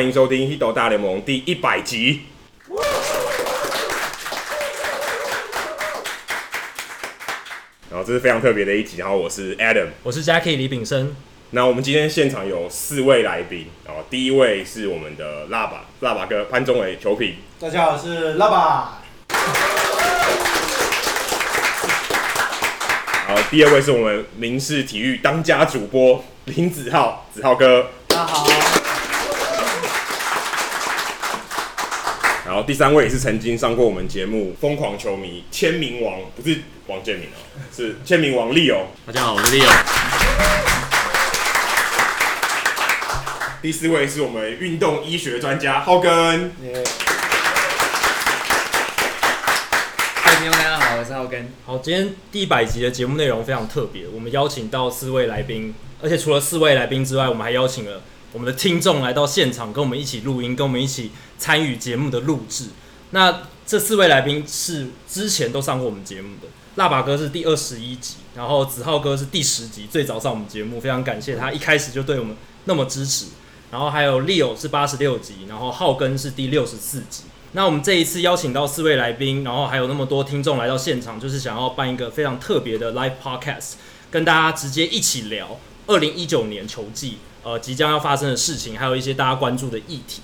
欢迎收听《Hito 大联盟》第一百集。然后这是非常特别的一集。然后我是 Adam，我是 Jackie 李炳生。那我们今天现场有四位来宾。然后第一位是我们的辣爸，辣爸哥潘宗伟球评。大家好，我是辣爸。然后第二位是我们民视体育当家主播林子浩，子浩哥。大家好。第三位也是曾经上过我们节目《疯狂球迷》签名王，不是王建民哦，是签名王 Leo。大家好，我是 Leo。第四位是我们运动医学专家浩根。各位听众大家好，我是浩根。好，今天第一百集的节目内容非常特别，我们邀请到四位来宾，而且除了四位来宾之外，我们还邀请了。我们的听众来到现场，跟我们一起录音，跟我们一起参与节目的录制。那这四位来宾是之前都上过我们节目的，辣爸哥是第二十一集，然后子浩哥是第十集，最早上我们节目，非常感谢他一开始就对我们那么支持。然后还有 Leo 是八十六集，然后浩根是第六十四集。那我们这一次邀请到四位来宾，然后还有那么多听众来到现场，就是想要办一个非常特别的 Live Podcast，跟大家直接一起聊二零一九年球季。呃，即将要发生的事情，还有一些大家关注的议题。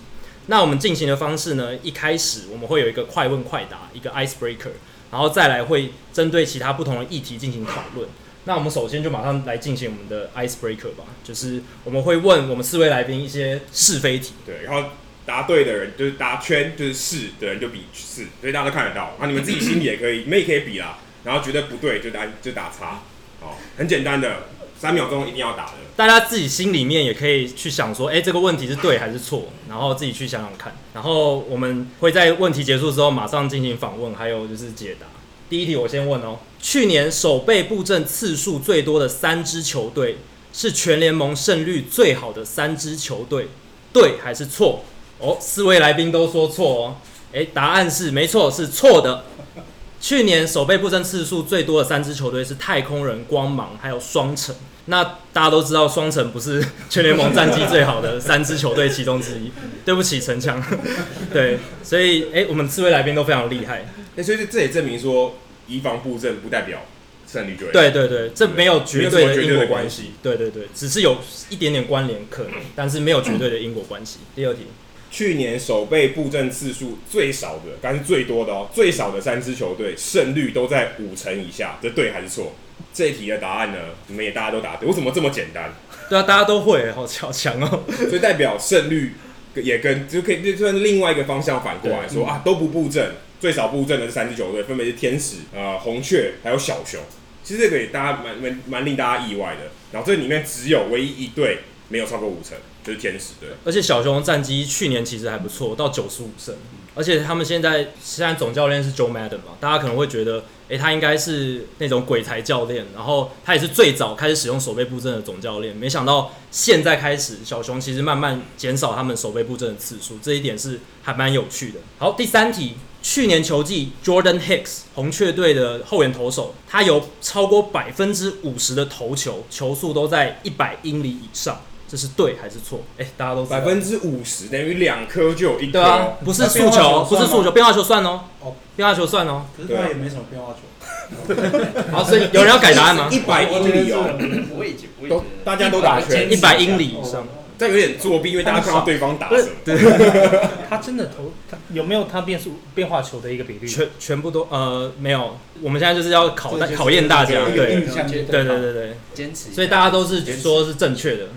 那我们进行的方式呢？一开始我们会有一个快问快答，一个 icebreaker，然后再来会针对其他不同的议题进行讨论。那我们首先就马上来进行我们的 icebreaker 吧，就是我们会问我们四位来宾一些是非题。对，然后答对的人就是答圈，就是是的人就比是，所以大家都看得到。那你们自己心里也可以，你们也可以比啦。然后觉得不对就答就打叉，哦，很简单的。三秒钟一定要打的，大家自己心里面也可以去想说，哎、这个问题是对还是错，然后自己去想想看。然后我们会在问题结束之后马上进行访问，还有就是解答。第一题我先问哦，去年守备布阵次数最多的三支球队是全联盟胜率最好的三支球队，对还是错？哦，四位来宾都说错哦，哎、答案是没错，是错的。去年守备布阵次数最多的三支球队是太空人、光芒，还有双城。那大家都知道，双城不是全联盟战绩最好的三支球队其中之一。对不起，陈强。对，所以哎、欸，我们四位来宾都非常厉害。那、欸，所以这也证明说，移防布阵不代表胜率就对对对，这没有绝对的因果关系。对对对，只是有一点点关联可能，但是没有绝对的因果关系。第二题。去年守备布阵次数最少的，但是最多的哦，最少的三支球队胜率都在五成以下，这对还是错？这一题的答案呢？你们也大家都答对，为什么这么简单？对啊，大家都会，好强强哦。所以代表胜率也跟就可以就算另外一个方向反过来说啊，都不布阵，最少布阵的这三支球队分别是天使、呃红雀还有小熊。其实这个也大家蛮蛮蛮令大家意外的。然后这里面只有唯一一队没有超过五成。就是天使对，而且小熊战绩去年其实还不错，到九十五胜，而且他们现在现在总教练是 Joe Madden 嘛，大家可能会觉得，诶、他应该是那种鬼才教练，然后他也是最早开始使用守备布阵的总教练，没想到现在开始小熊其实慢慢减少他们守备布阵的次数，这一点是还蛮有趣的。好，第三题，去年球季 Jordan Hicks 红雀队的后援投手，他有超过百分之五十的投球球速都在一百英里以上。这是对还是错？哎、欸，大家都百分之五十等于两颗就有一颗，对啊，不是速球，不是速球，变化球算哦。哦，变化球算哦。可是他也没什么变化球。好，所以有人要改答案吗？一百英里哦，不会不会大家都打圈，一百英里以上。这有点作弊，因为大家看到对方打什么。对，他真的投，他有没有他变速变化球的一个比率？全全部都呃没有。我们现在就是要考考验大家，对对对对对，坚持。所以大家都是说是正确的。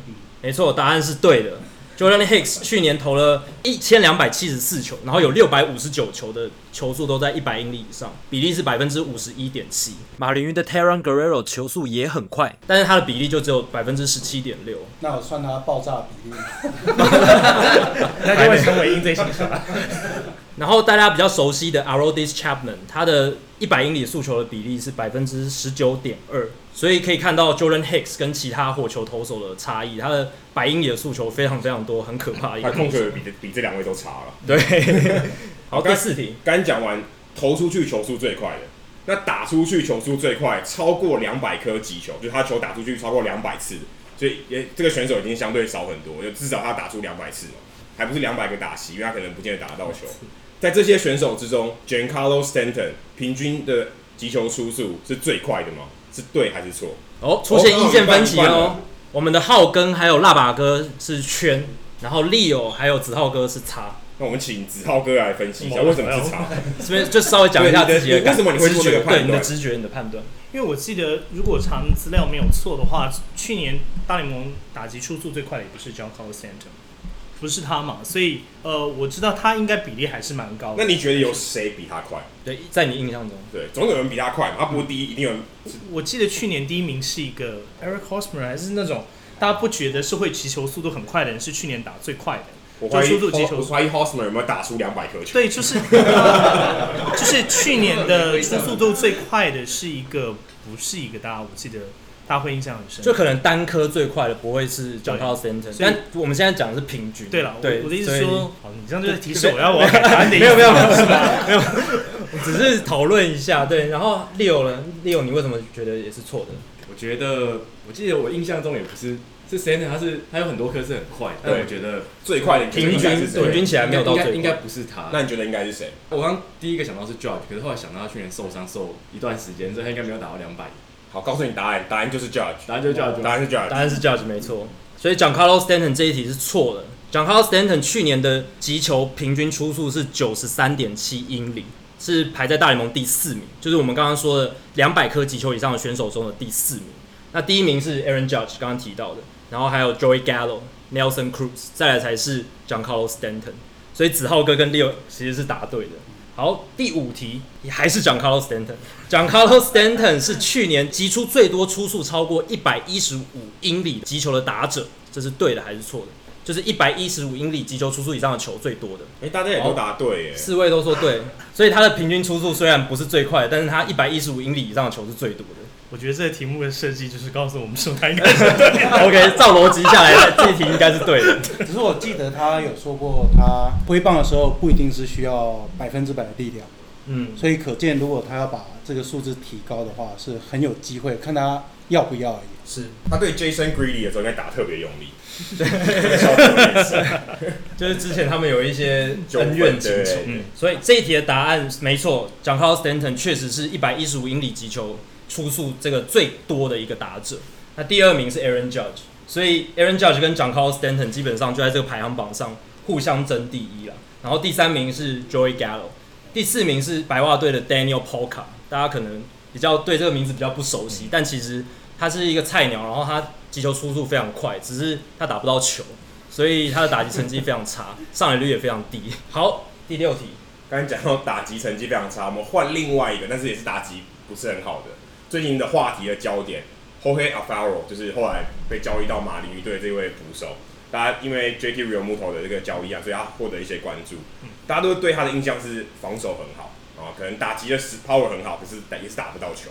没错，答案是对的。Jordan Hicks 去年投了一千两百七十四球，然后有六百五十九球的球速都在一百英里以上，比例是百分之五十一点七。马林鱼的 Terran Guerrero 球速也很快，但是他的比例就只有百分之十七点六。那我算他爆炸比例，那就会成为英最新手。然后大家比较熟悉的 Aroldis Chapman，他的一百英里速球的比例是百分之十九点二。所以可以看到 Jordan Hicks 跟其他火球投手的差异，他的白英野的速球非常非常多，很可怕。他控球比这比这两位都差了。对，好，第四题，刚讲完投出去球速最快的，那打出去球速最快超过两百颗击球，就是他球打出去超过两百次，所以也这个选手已经相对少很多，就至少他打出两百次嘛，还不是两百个打席，因为他可能不见得打得到球。在这些选手之中，Giancarlo Stanton 平均的击球出速是最快的吗？是对还是错？哦，出现意见分歧哦。我们的浩根还有辣把哥是圈，然后利友还有子浩哥是叉。那我们请子浩哥来分析一下为什么是叉。这边就稍微讲一下自己的为什么你会做这个判断？对，你的直觉，你的判断。因为我记得，如果查资料没有错的话，去年大联盟打击出速最快的也不是 Giancarlo Stanton，不是他嘛？所以呃，我知道他应该比例还是蛮高的。那你觉得有谁比他快？对，在你印象中，对，总有人比他快嘛。他不是第一，一定有人。我记得去年第一名是一个 Eric Hosmer，还是那种大家不觉得是会击球速度很快的人，是去年打最快的。我怀疑，我怀疑 Hosmer 有没有打出两百颗球？对，就是，呃、就是去年的出速度最快的是一个，不是一个大家，我记得大家会印象很深。就可能单科最快的不会是 Giancarlo Stanton，但我们现在讲的是平均。对了，对，我的意思是说，好，你这样就是提示我要我要改答案的意思。没有没有没有是吧？没有，只是讨论一下。对，然后 Leo 呢？Leo，你为什么觉得也是错的？我觉得，我记得我印象中也不是。是 Stanton，他是他有很多颗是很快，但我觉得最快的平均平均起来没有到最快，应该不是他。那你觉得应该是谁？我刚第一个想到是 Judge，可是后来想到他去年受伤受一段时间，所以他应该没有打到两百。好，告诉你答案，答案就是 Judge，答案就是 Judge，答案是 Judge，答案是 Judge，没错。所以 Giancarlo Stanton 这一题是错的。Giancarlo Stanton 去年的击球平均出速是九十三点七英里，是排在大联盟第四名，就是我们刚刚说的两百颗击球以上的选手中的第四名。那第一名是 Aaron Judge，刚刚提到的。然后还有 Joey Gallo、Nelson Cruz，再来才是 Giancarlo Stanton，所以子浩哥跟 Leo 其实是答对的。好，第五题也还是 Giancarlo Stanton。Giancarlo Stanton 是去年击出最多出速超过一百一十五英里击球的打者，这是对的还是错的？就是一百一十五英里击球出速以上的球最多的。哎，大家也都答对耶，四位都说对，所以他的平均出速虽然不是最快，但是他一百一十五英里以上的球是最多的。我觉得这个题目的设计就是告诉我们说他应该是对的。OK，照逻辑下来，这题应该是对的。只是我记得他有说过，他挥棒的时候不一定是需要百分之百的力量。嗯，所以可见，如果他要把这个数字提高的话，是很有机会，看他要不要而已。是，他对 Jason Greedy 的时候应该打特别用力。对，就是之前他们有一些恩怨情仇。嗯，所以这一题的答案没错，Giancarlo Stanton 确实是一百一十五英里击球出速这个最多的一个打者，那第二名是 Aaron Judge，所以 Aaron Judge 跟 Giancarlo Stanton 基本上就在这个排行榜上互相争第一了。然后第三名是 Joey Gallo，第四名是白袜队的 Daniel Polka，大家可能比较对这个名字比较不熟悉，但其实他是一个菜鸟，然后他击球出速非常快，只是他打不到球，所以他的打击成绩非常差，上垒率也非常低。好，第六题，刚才讲到打击成绩非常差，我们换另外一个，但是也是打击不是很好的。最近的话题的焦点，Jorge Alfaro 就是后来被交易到马林鱼队这位捕手。大家因为 JT Realmuto 的这个交易啊，所以他获得一些关注。大家都对他的印象是防守很好啊，可能打击的 power 很好，可是也是打不到球。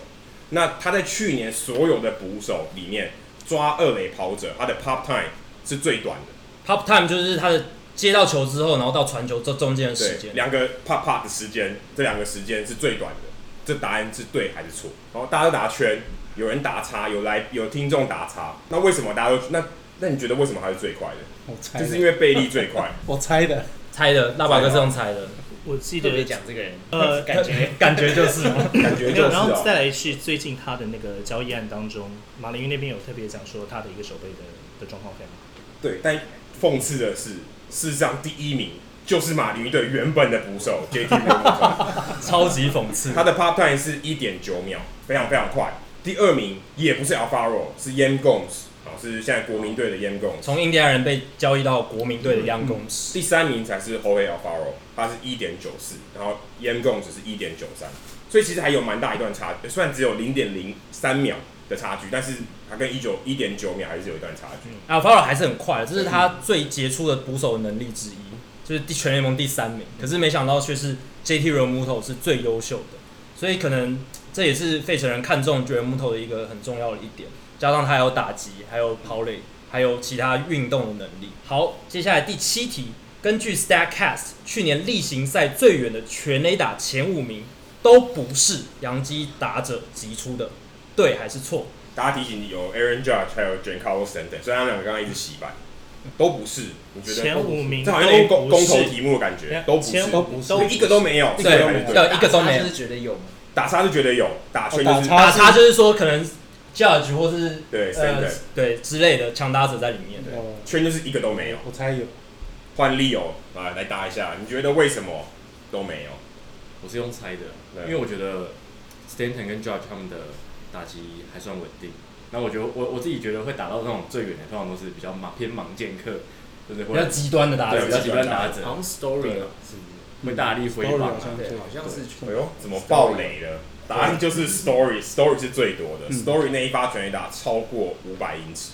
那他在去年所有的捕手里面抓二垒跑者，他的 pop time 是最短的。pop time 就是他的接到球之后，然后到传球这中间的时间，两个 pop pop 的时间，这两个时间是最短的。这答案是对还是错？然后大家都打圈，有人打叉，有来有听众打叉。那为什么大家都那那你觉得为什么他是最快的？我猜就是因为贝利最快。我猜的，猜的，腊把哥是用猜的。我记得讲这个人，呃，感觉感觉就是，感觉就是。然后再来是最近他的那个交易案当中，马林鱼那边有特别讲说他的一个守备的的状况非常好。对，但讽刺的是，事实上第一名。就是马林鱼队原本的捕手 JT Realmuto，超级讽刺。他的 pop time 是一点九秒，非常非常快。第二名也不是 Alfaro，是 Gomes，哦，是现在国民队的 Yan Gomes。从印第安人被交易到国民队的 Yan Gomes。第三名才是 Jorge Alfaro，他是一点九四，然后 Yan Gomes 是一点九三，所以其实还有蛮大一段差距，虽然只有零点零三秒的差距，但是他跟一九一点九秒还是有一段差距。Alfaro 还是很快，这是他最杰出的捕手能力之一。就是全联盟第三名，可是没想到却是 JT Realmuto 是最优秀的，所以可能这也是费城人看中 Realmuto 的一个很重要的一点，加上他有打击，还有跑垒，还有其他运动的能力。好，接下来第七题，根据 Statcast 去年例行赛最远的全垒打前五名都不是洋基打者击出的，对还是错？大家提醒有 Aaron Judge 还有 Giancarlo Stanton，虽然他们两个刚刚一直洗白，都不是。我觉得前五名这好像有点公公投题目的感觉，都不是，都不是都一个都没有，对对一个都没有就是觉得有吗？打叉就觉得有，打圈就是哦打叉就是说可能 Judge 或是对对之类的强打者在里面。对圈就是一个都没有。我猜有，换 Leo 啊来答一下，你觉得为什么都没有？我是用猜的，对因为我觉得 Stanton 跟 Judge 他们的打击还算稳定。那我觉得我我自己觉得会打到那种最远的，通常都是比较盲偏盲剑客，就是会比较极端的打者对比，较极端打者，好像 story 对嘛，是不是？会大力挥 Story 棒啊好。像对，是好像是哎呦，怎么爆雷了？答案就是 Story，Story 是最多的。嗯 Story 那一发全垒打超过五百英尺，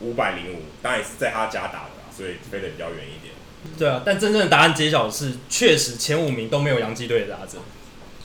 五百零五，当然也是在他家打的啦，所以飞得比较远一点。对啊，但真正的答案揭晓是，确实前五名都没有洋基队的打者，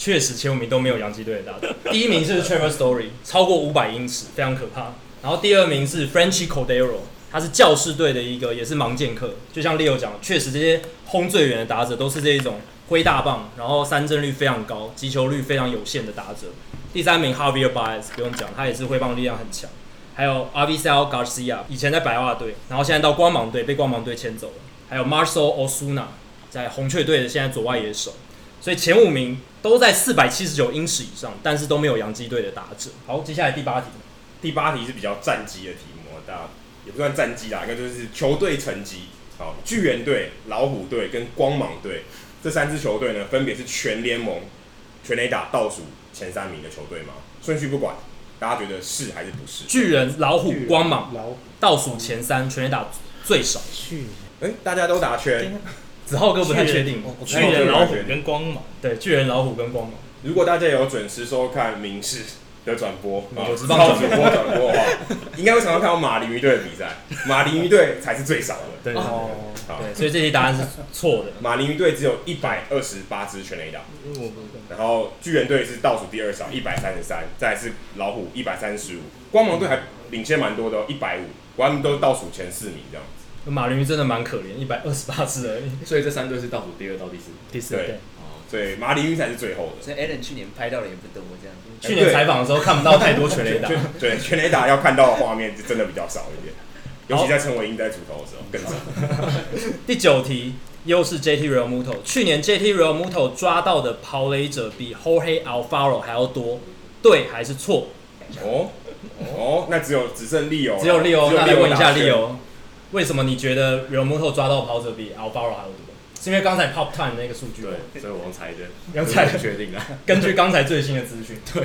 确实前五名都没有洋基队的打者。第一名是 Trevor Story，超过五百英尺，非常可怕。然后第二名是 Frenchy Cordero，他是教士队的一个也是盲剑客，就像 Leo 讲，确实这些轰最远的打者都是这一种挥大棒，然后三振率非常高，击球率非常有限的打者。第三名 Javier Baez 不用讲，他也是挥棒力量很强。还有 Avisail Garcia，以前在白袜队，然后现在到光芒队被光芒队签走了。还有 Marcell Osuna，在红雀队的现在左外野手，所以前五名都在四百七十九英尺以上，但是都没有洋基队的打者。好，接下来第八题，第八题是比较战绩的题目，大家也不算战绩啦，应该就是球队成绩。好，巨人队、老虎队跟光芒队这三支球队呢，分别是全联盟全垒打倒数前三名的球队吗？顺序不管，大家觉得是还是不是？巨人、老虎、光芒老倒数前三，全垒打最少。去哎、大家都打圈。子浩哥不太确定，巨人、老虎跟光芒，对，巨人、老虎跟光芒。如果大家有准时收看明视的转播，啊，有职主棒转播播转播的话，应该会常常看到马林鱼队的比赛。马林鱼队才是最少的，对哦，好对，所以这题答案是错的。马林鱼队只有一百二十八支全垒打，然后巨人队是倒数第二少，一百三十三，再来是老虎一百三十五，光芒队还领先蛮多的、哦，一百五，他们都是倒数前四名这样子。马林鱼真的蛮可怜，一百二十八次而已。所以这三队是倒数第二到第四。第四对对，哦，所以马林鱼才是最后的。所以 Allen 去年拍到的也不多，这样。去年采访的时候看不到太多全雷打。对，全雷打要看到的画面就真的比较少一点，尤其在陈伟英在主投的时候更少。第九题又是 JT Realmuto，去年 JT Realmuto 抓到的跑雷者比 Jorge Alfaro 还要多，对还是错？哦哦，那只有只剩利欧了，只有 Leo，那来问一下打圈 Leo，为什么你觉得 Realmuto 抓到跑者比 Alfaro 还要多？是因为刚才 Pop Time 那个数据吗？对，所以我用猜的，用猜的不确定的。根据刚才最新的资讯。对。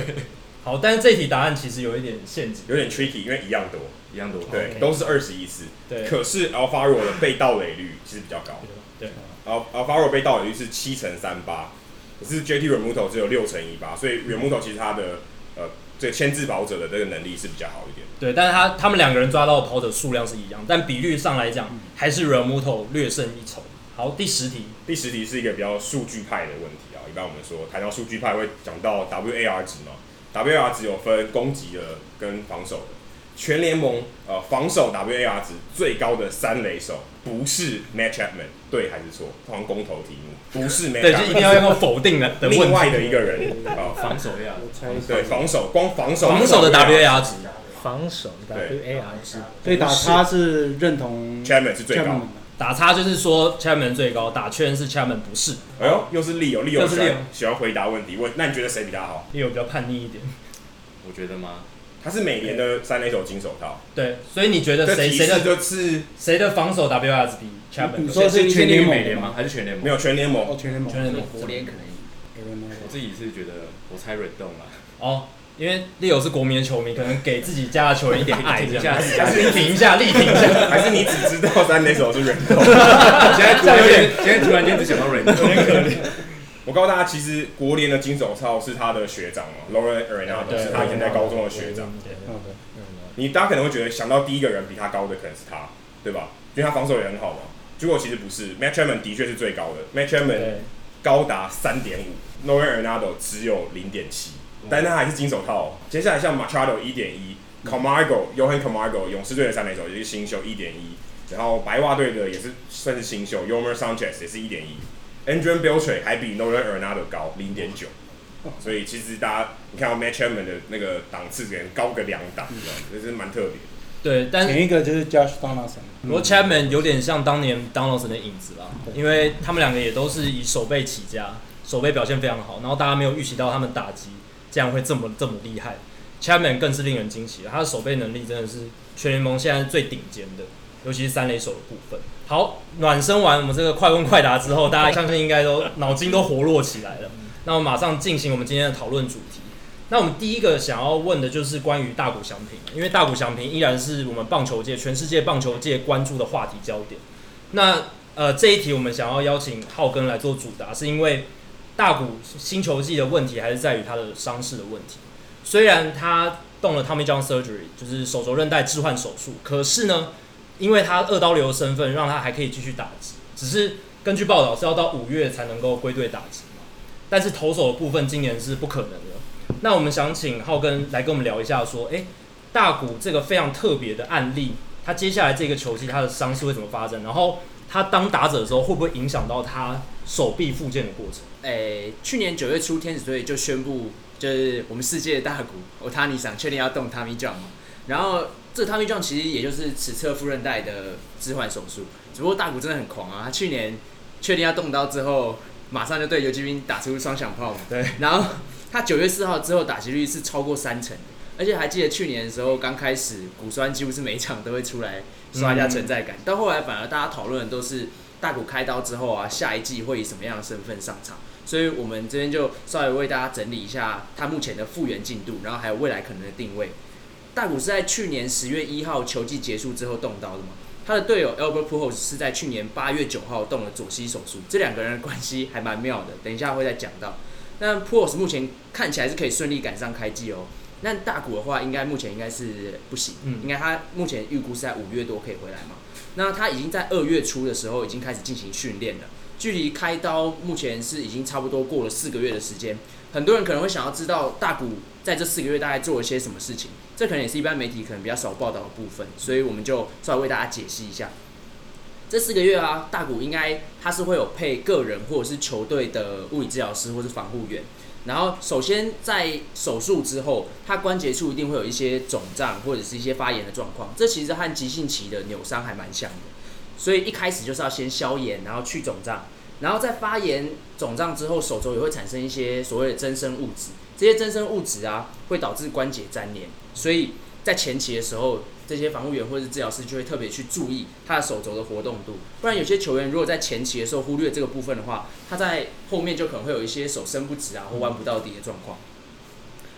好，但是这题答案其实有一点陷阱。有点 tricky，因为一样多，一样多。对都是二十一次。对。可是 Alfaro 的被盗垒率其实比较高对。Al Alfaro 被盗垒率是七乘三八，可是 JT Realmuto 只有六乘一八，所以 Realmuto 其实他的呃这牵制跑者的这个能力是比较好一点。对，但是他他们两个人抓到的跑者数量是一样，但比率上来讲，还是 Realmuto 略胜一筹。好，第十题，第十题是一个比较数据派的问题啊。一般我们说谈到数据派会讲到 WAR 值嘛，WAR 值有分攻击的跟防守的。全联盟呃防守 WAR 值最高的三垒手不是 Matt Chapman，对还是错？好像公投题目，不是 Matt 对，就一定要用否定的 的问题。另外的一个人啊，防守呀，我猜对防守光防守防守的 WAR 值，防守 WAR 值，所以打叉是认同 Chapman 是最高。打叉就是说 Chapman 最高，打圈是 Chapman 不是。哎呦，又是 Leo，Leo 又是喜欢喜欢回答问题，问那你觉得谁比他好？Leo 比较叛逆一点。我觉得吗？他是每年的三垒手金手套，对，所以你觉得谁谁的就是谁的防守高？你说是全联盟吗美联吗？还是全联盟？没有全联盟哦，全联盟。全联盟国联可能我自己是觉得我猜 Red 动了。哦，因为 Leo 是国民的球迷，可能给自己家的球员一点爱，这样挺一下自己还是力挺一下，力挺一下。还是你只知道三垒手是人头？现在突然间，现在突然间只想到 Red 动。我告诉大家，其实国联的金手套是他的学长嘛，Lauren Arenado 是他以前在高中的学长。你大家可能会觉得想到第一个人比他高的可能是他，对吧？因为他防守也很好嘛。结果其实不是，Matt Chapman 的确是最高的，Matt Chapman，高达三点五，Lauren Arenado 只有零点七，但是他还是金手套哦。接下来像 Machado 一点一，Camargo、Yohan Camargo 勇士队的三垒手也是新秀一点一，然后白袜队的也是算是新秀，Yomer Sanchez 也是一点一，Adrian Beltre 还比 Nolan Arenado 高零点九，所以其实大家你看到 Matt Chapman 的那个档次可能高个两档，这是蛮特别。对，但前一个就是 Josh Donaldson，不过 Chapman 有点像当年 Donaldson 的影子啦，因为他们两个也都是以守备起家，守备表现非常好，然后大家没有预期到他们打击这样会这么这么厉害。Chapman 更是令人惊喜，他的守备能力真的是全联盟现在最顶尖的，尤其是三垒手的部分。好，暖身完我们这个快问快答之后，大家相信应该都脑筋都活络起来了。那我们马上进行我们今天的讨论主题。那我们第一个想要问的就是关于大谷翔平，因为大谷翔平依然是我们棒球界、全世界棒球界关注的话题焦点。那呃这一题我们想要邀请浩根来做主答，是因为大谷新球季的问题还是在于他的伤势的问题。虽然他动了 Tommy John Surgery，就是手肘韧带置换手术，可是呢，因为他二刀流的身份，让他还可以继续打击。只是根据报道是要到五月才能够归队打击嘛。但是投手的部分今年是不可能的。那我们想请浩根来跟我们聊一下，说，诶、大谷这个非常特别的案例，他接下来这个球季他的伤势会怎么发展？然后他当打者的时候会不会影响到他手臂复健的过程？诶、去年九月初，天使队就宣布。就是我们世界的大谷，欧塔尼桑确定要动 Tommy John 嘛？然后这 Tommy John 其实也就是尺侧副韧带的置换手术。只不过大谷真的很狂啊！他去年确定要动刀之后，马上就对游击兵打出双响炮嘛。对。然后他九月四号之后打击率是超过三成，而且还记得去年的时候刚开始骨酸几乎是每一场都会出来刷一下存在感，到、嗯、后来反而大家讨论的都是大谷开刀之后啊，下一季会以什么样的身份上场？所以我们这边就稍微为大家整理一下他目前的复原进度，然后还有未来可能的定位。大谷是在去年十月一号球季结束之后动刀的嘛？他的队友 Albert Pujols 是在去年八月九号动了左膝手术，这两个人的关系还蛮妙的，等一下会再讲到。那 Pujols 目前看起来是可以顺利赶上开季哦。那大谷的话，应该目前应该是不行，嗯，应该他目前预估是在五月多可以回来嘛？那他已经在二月初的时候已经开始进行训练了。距离开刀目前是已经差不多过了四个月的时间，很多人可能会想要知道大谷在这四个月大概做了些什么事情，这可能也是一般媒体可能比较少报道的部分，所以我们就稍微为大家解析一下。这四个月啊，大谷应该他是会有配个人或者是球队的物理治疗师或是防护员，然后首先在手术之后，他关节处一定会有一些肿胀或者是一些发炎的状况，这其实和急性期的扭伤还蛮像的。所以一开始就是要先消炎，然后去肿胀，然后在发炎肿胀之后，手肘也会产生一些所谓的增生物质。这些增生物质啊，会导致关节粘连。所以在前期的时候，这些防护员或者是治疗师就会特别去注意他的手肘的活动度。不然有些球员如果在前期的时候忽略这个部分的话，他在后面就可能会有一些手伸不直啊，或弯不到底的状况。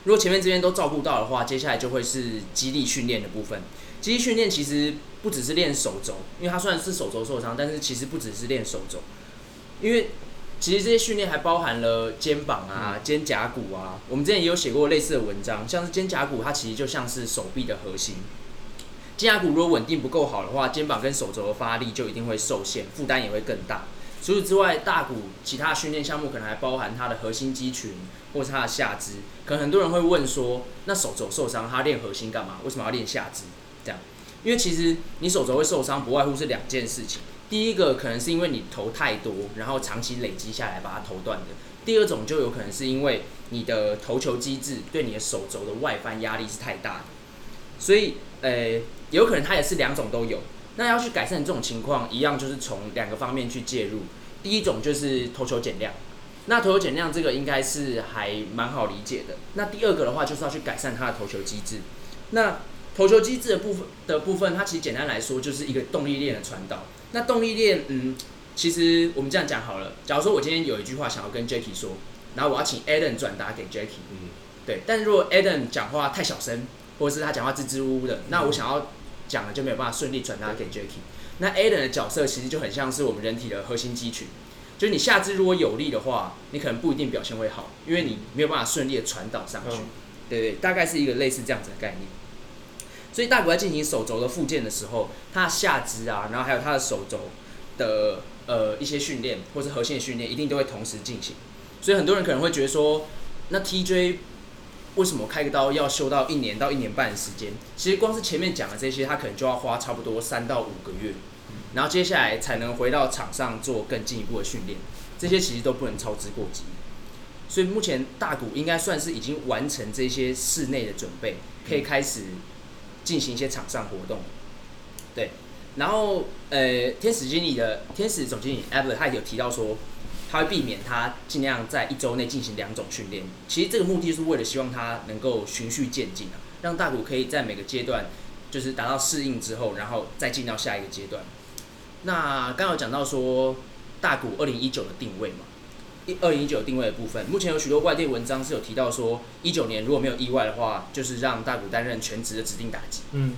如果前面这边都照顾到的话，接下来就会是肌力训练的部分。肌力训练其实不只是练手肘，因为它虽然是手肘受伤，但是其实不只是练手肘，因为其实这些训练还包含了肩膀啊、肩胛骨啊。我们之前也有写过类似的文章，像是肩胛骨，它其实就像是手臂的核心。肩胛骨如果稳定不够好的话，肩膀跟手肘的发力就一定会受限，负担也会更大。除此之外，大骨其他训练项目可能还包含它的核心肌群，或是它的下肢。可能很多人会问说，那手肘受伤，他练核心干嘛？为什么要练下肢？这样，因为其实你手肘会受伤，不外乎是两件事情。第一个可能是因为你投太多，然后长期累积下来把它投断的。第二种就有可能是因为你的投球机制对你的手肘的外翻压力是太大的。所以，呃，有可能它也是两种都有。那要去改善这种情况，一样就是从两个方面去介入。第一种就是投球减量。那投球减量这个应该是还蛮好理解的。那第二个的话，就是要去改善它的投球机制。那投球机制的部分的部分，它其实简单来说就是一个动力链的传导。那动力链，嗯，其实我们这样讲好了。假如说我今天有一句话想要跟 Jacky 说，然后我要请 Adam 转达给 Jacky，嗯，对。但是如果 Adam 讲话太小声，或者是他讲话支支吾吾的，那我想要讲的就没有办法顺利转达给 Jacky。那 Adam 的角色其实就很像是我们人体的核心肌群，就是你下肢如果有力的话，你可能不一定表现会好，因为你没有办法顺利的传导上去。对对，大概是一个类似这样子的概念。所以大谷在进行手肘的复健的时候，他下肢啊，然后还有他的手肘的呃一些训练，或是核心训练，一定都会同时进行。所以很多人可能会觉得说，那 TJ 为什么开个刀要休到一年到一年半的时间？其实光是前面讲的这些，他可能就要花差不多三到五个月，然后接下来才能回到场上做更进一步的训练。这些其实都不能操之过急。所以目前大谷应该算是已经完成这些室内的准备，可以开始进行一些场上活动。对，然后呃，天使经理的天使总经理 Ever 他也有提到说，他会避免他尽量在一周内进行两种训练。其实这个目的是为了希望他能够循序渐进啊，让大谷可以在每个阶段就是达到适应之后，然后再进到下一个阶段。那刚刚有讲到说大谷二零一九的定位嘛，二零一九定位的部分，目前有许多外电文章是有提到说，一九年如果没有意外的话，就是让大谷担任全职的指定打击。嗯，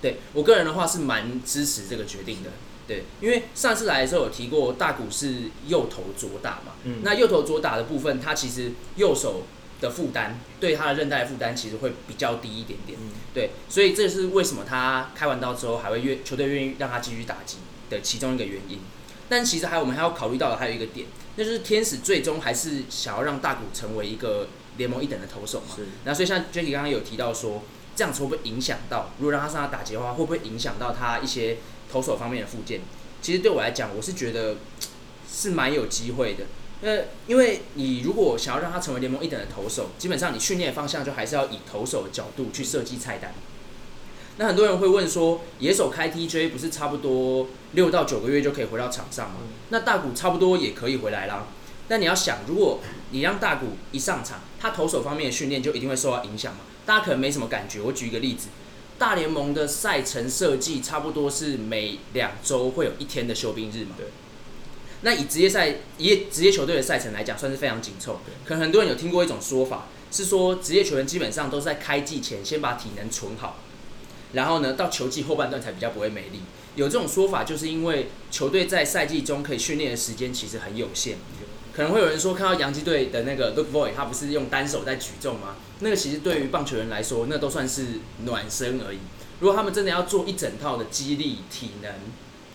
对我个人的话是蛮支持这个决定的。对，因为上次来的时候有提过，大谷是右投左打嘛。嗯，那右投左打的部分，他其实右手的负担对他的韧带负担其实会比较低一点点。嗯，对，所以这是为什么他开完刀之后还会愿球队愿意让他继续打击的其中一个原因，但其实还有我们还要考虑到的还有一个点，那就是天使最终还是想要让大谷成为一个联盟一等的投手嘛。是。那所以像 Jacky 刚刚有提到说，这样子会不会影响到，如果让他上他打击的话，会不会影响到他一些投手方面的附件？其实对我来讲，我是觉得是蛮有机会的。呃，因为你如果想要让他成为联盟一等的投手，基本上你训练的方向就还是要以投手的角度去设计菜单。那很多人会问说，野手开 TJ 不是差不多六到九个月就可以回到场上嘛？那大谷差不多也可以回来啦。但你要想，如果你让大谷一上场，他投手方面的训练就一定会受到影响嘛？大家可能没什么感觉。我举一个例子，大联盟的赛程设计差不多是每两周会有一天的休兵日嘛？对。那以职业赛、以职业球队的赛程来讲，算是非常紧凑。可能很多人有听过一种说法，是说职业球员基本上都是在开季前先把体能存好。然后呢，到球季后半段才比较不会没力。有这种说法，就是因为球队在赛季中可以训练的时间其实很有限。可能会有人说，看到洋基队的那个 Look Boy，他不是用单手在举重吗？那个其实对于棒球人来说，那都算是暖身而已。如果他们真的要做一整套的肌力、体能，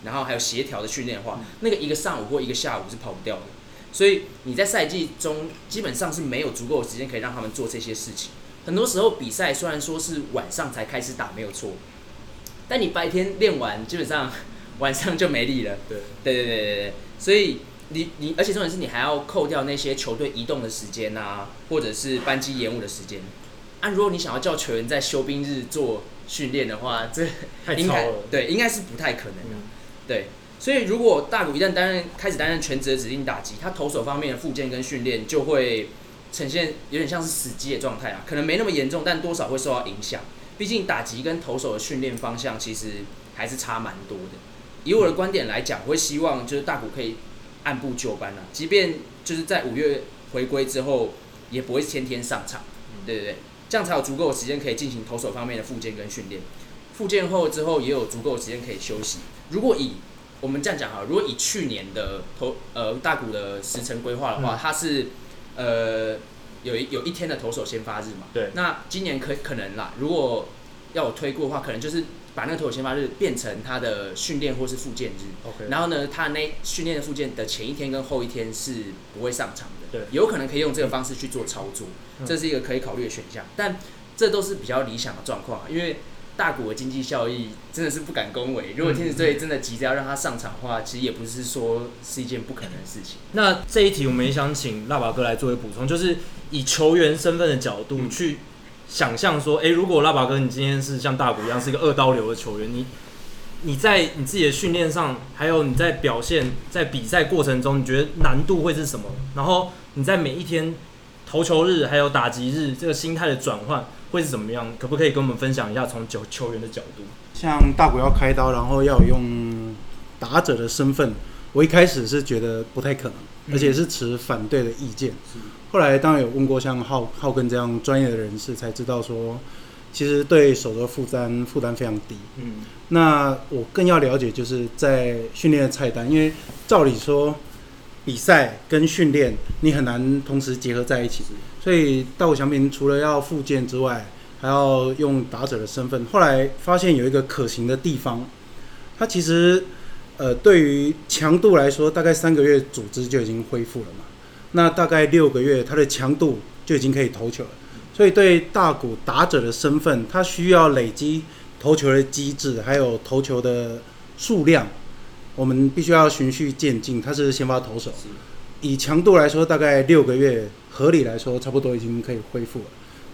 然后还有协调的训练的话，那个一个上午或一个下午是跑不掉的。所以你在赛季中基本上是没有足够的时间可以让他们做这些事情。很多时候比赛虽然说是晚上才开始打没有错，但你白天练完基本上晚上就没力了。对对对对对，所以你你而且重点是你还要扣掉那些球队移动的时间啊，或者是班机延误的时间。啊，如果你想要叫球员在休兵日做训练的话，这应该对应该是不太可能的。对，所以如果大谷一旦担任开始担任全职的指定打击，他投手方面的复健跟训练就会。呈现有点像是死机的状态啊，可能没那么严重，但多少会受到影响。毕竟打击跟投手的训练方向其实还是差蛮多的。以我的观点来讲，我会希望就是大谷可以按部就班啊，即便就是在五月回归之后，也不会天天上场，对对对，这样才有足够的时间可以进行投手方面的复健跟训练。复健后之后也有足够的时间可以休息。如果以我们这样讲哈，如果以去年的投呃大谷的时程规划的话，他是。呃，有一有一天的投手先发日嘛？对。那今年可可能啦，如果要我推估的话，可能就是把那个投手先发日变成他的训练或是复健日。OK。然后呢，他那训练的复健的前一天跟后一天是不会上场的。对。有可能可以用这个方式去做操作，嗯、这是一个可以考虑的选项。但这都是比较理想的状况，因为。大谷的经济效益真的是不敢恭维。如果天使队真的急着要让他上场的话，其实也不是说是一件不可能的事情。那这一题我们也想请腊拔哥来作为补充，就是以球员身份的角度去想象说，诶、欸，如果腊拔哥你今天是像大谷一样是一个二刀流的球员，你你在你自己的训练上，还有你在表现在比赛过程中，你觉得难度会是什么？然后你在每一天投球日还有打击日这个心态的转换。会是怎么样？可不可以跟我们分享一下从球球员的角度？像大谷要开刀，然后要用打者的身份，我一开始是觉得不太可能，嗯、而且是持反对的意见。是后来当然有问过像浩浩根这样专业的人士，才知道说，其实对手的负担负担非常低。嗯，那我更要了解就是在训练的菜单，因为照理说比赛跟训练你很难同时结合在一起。所以大谷翔平除了要复健之外，还要用打者的身份。后来发现有一个可行的地方，他其实呃对于强度来说，大概三个月组织就已经恢复了嘛。那大概六个月，他的强度就已经可以投球了。所以对大谷打者的身份，他需要累积投球的机制，还有投球的数量，我们必须要循序渐进。他是先发投手。一以强度来说，大概六个月，合理来说，差不多已经可以恢复了。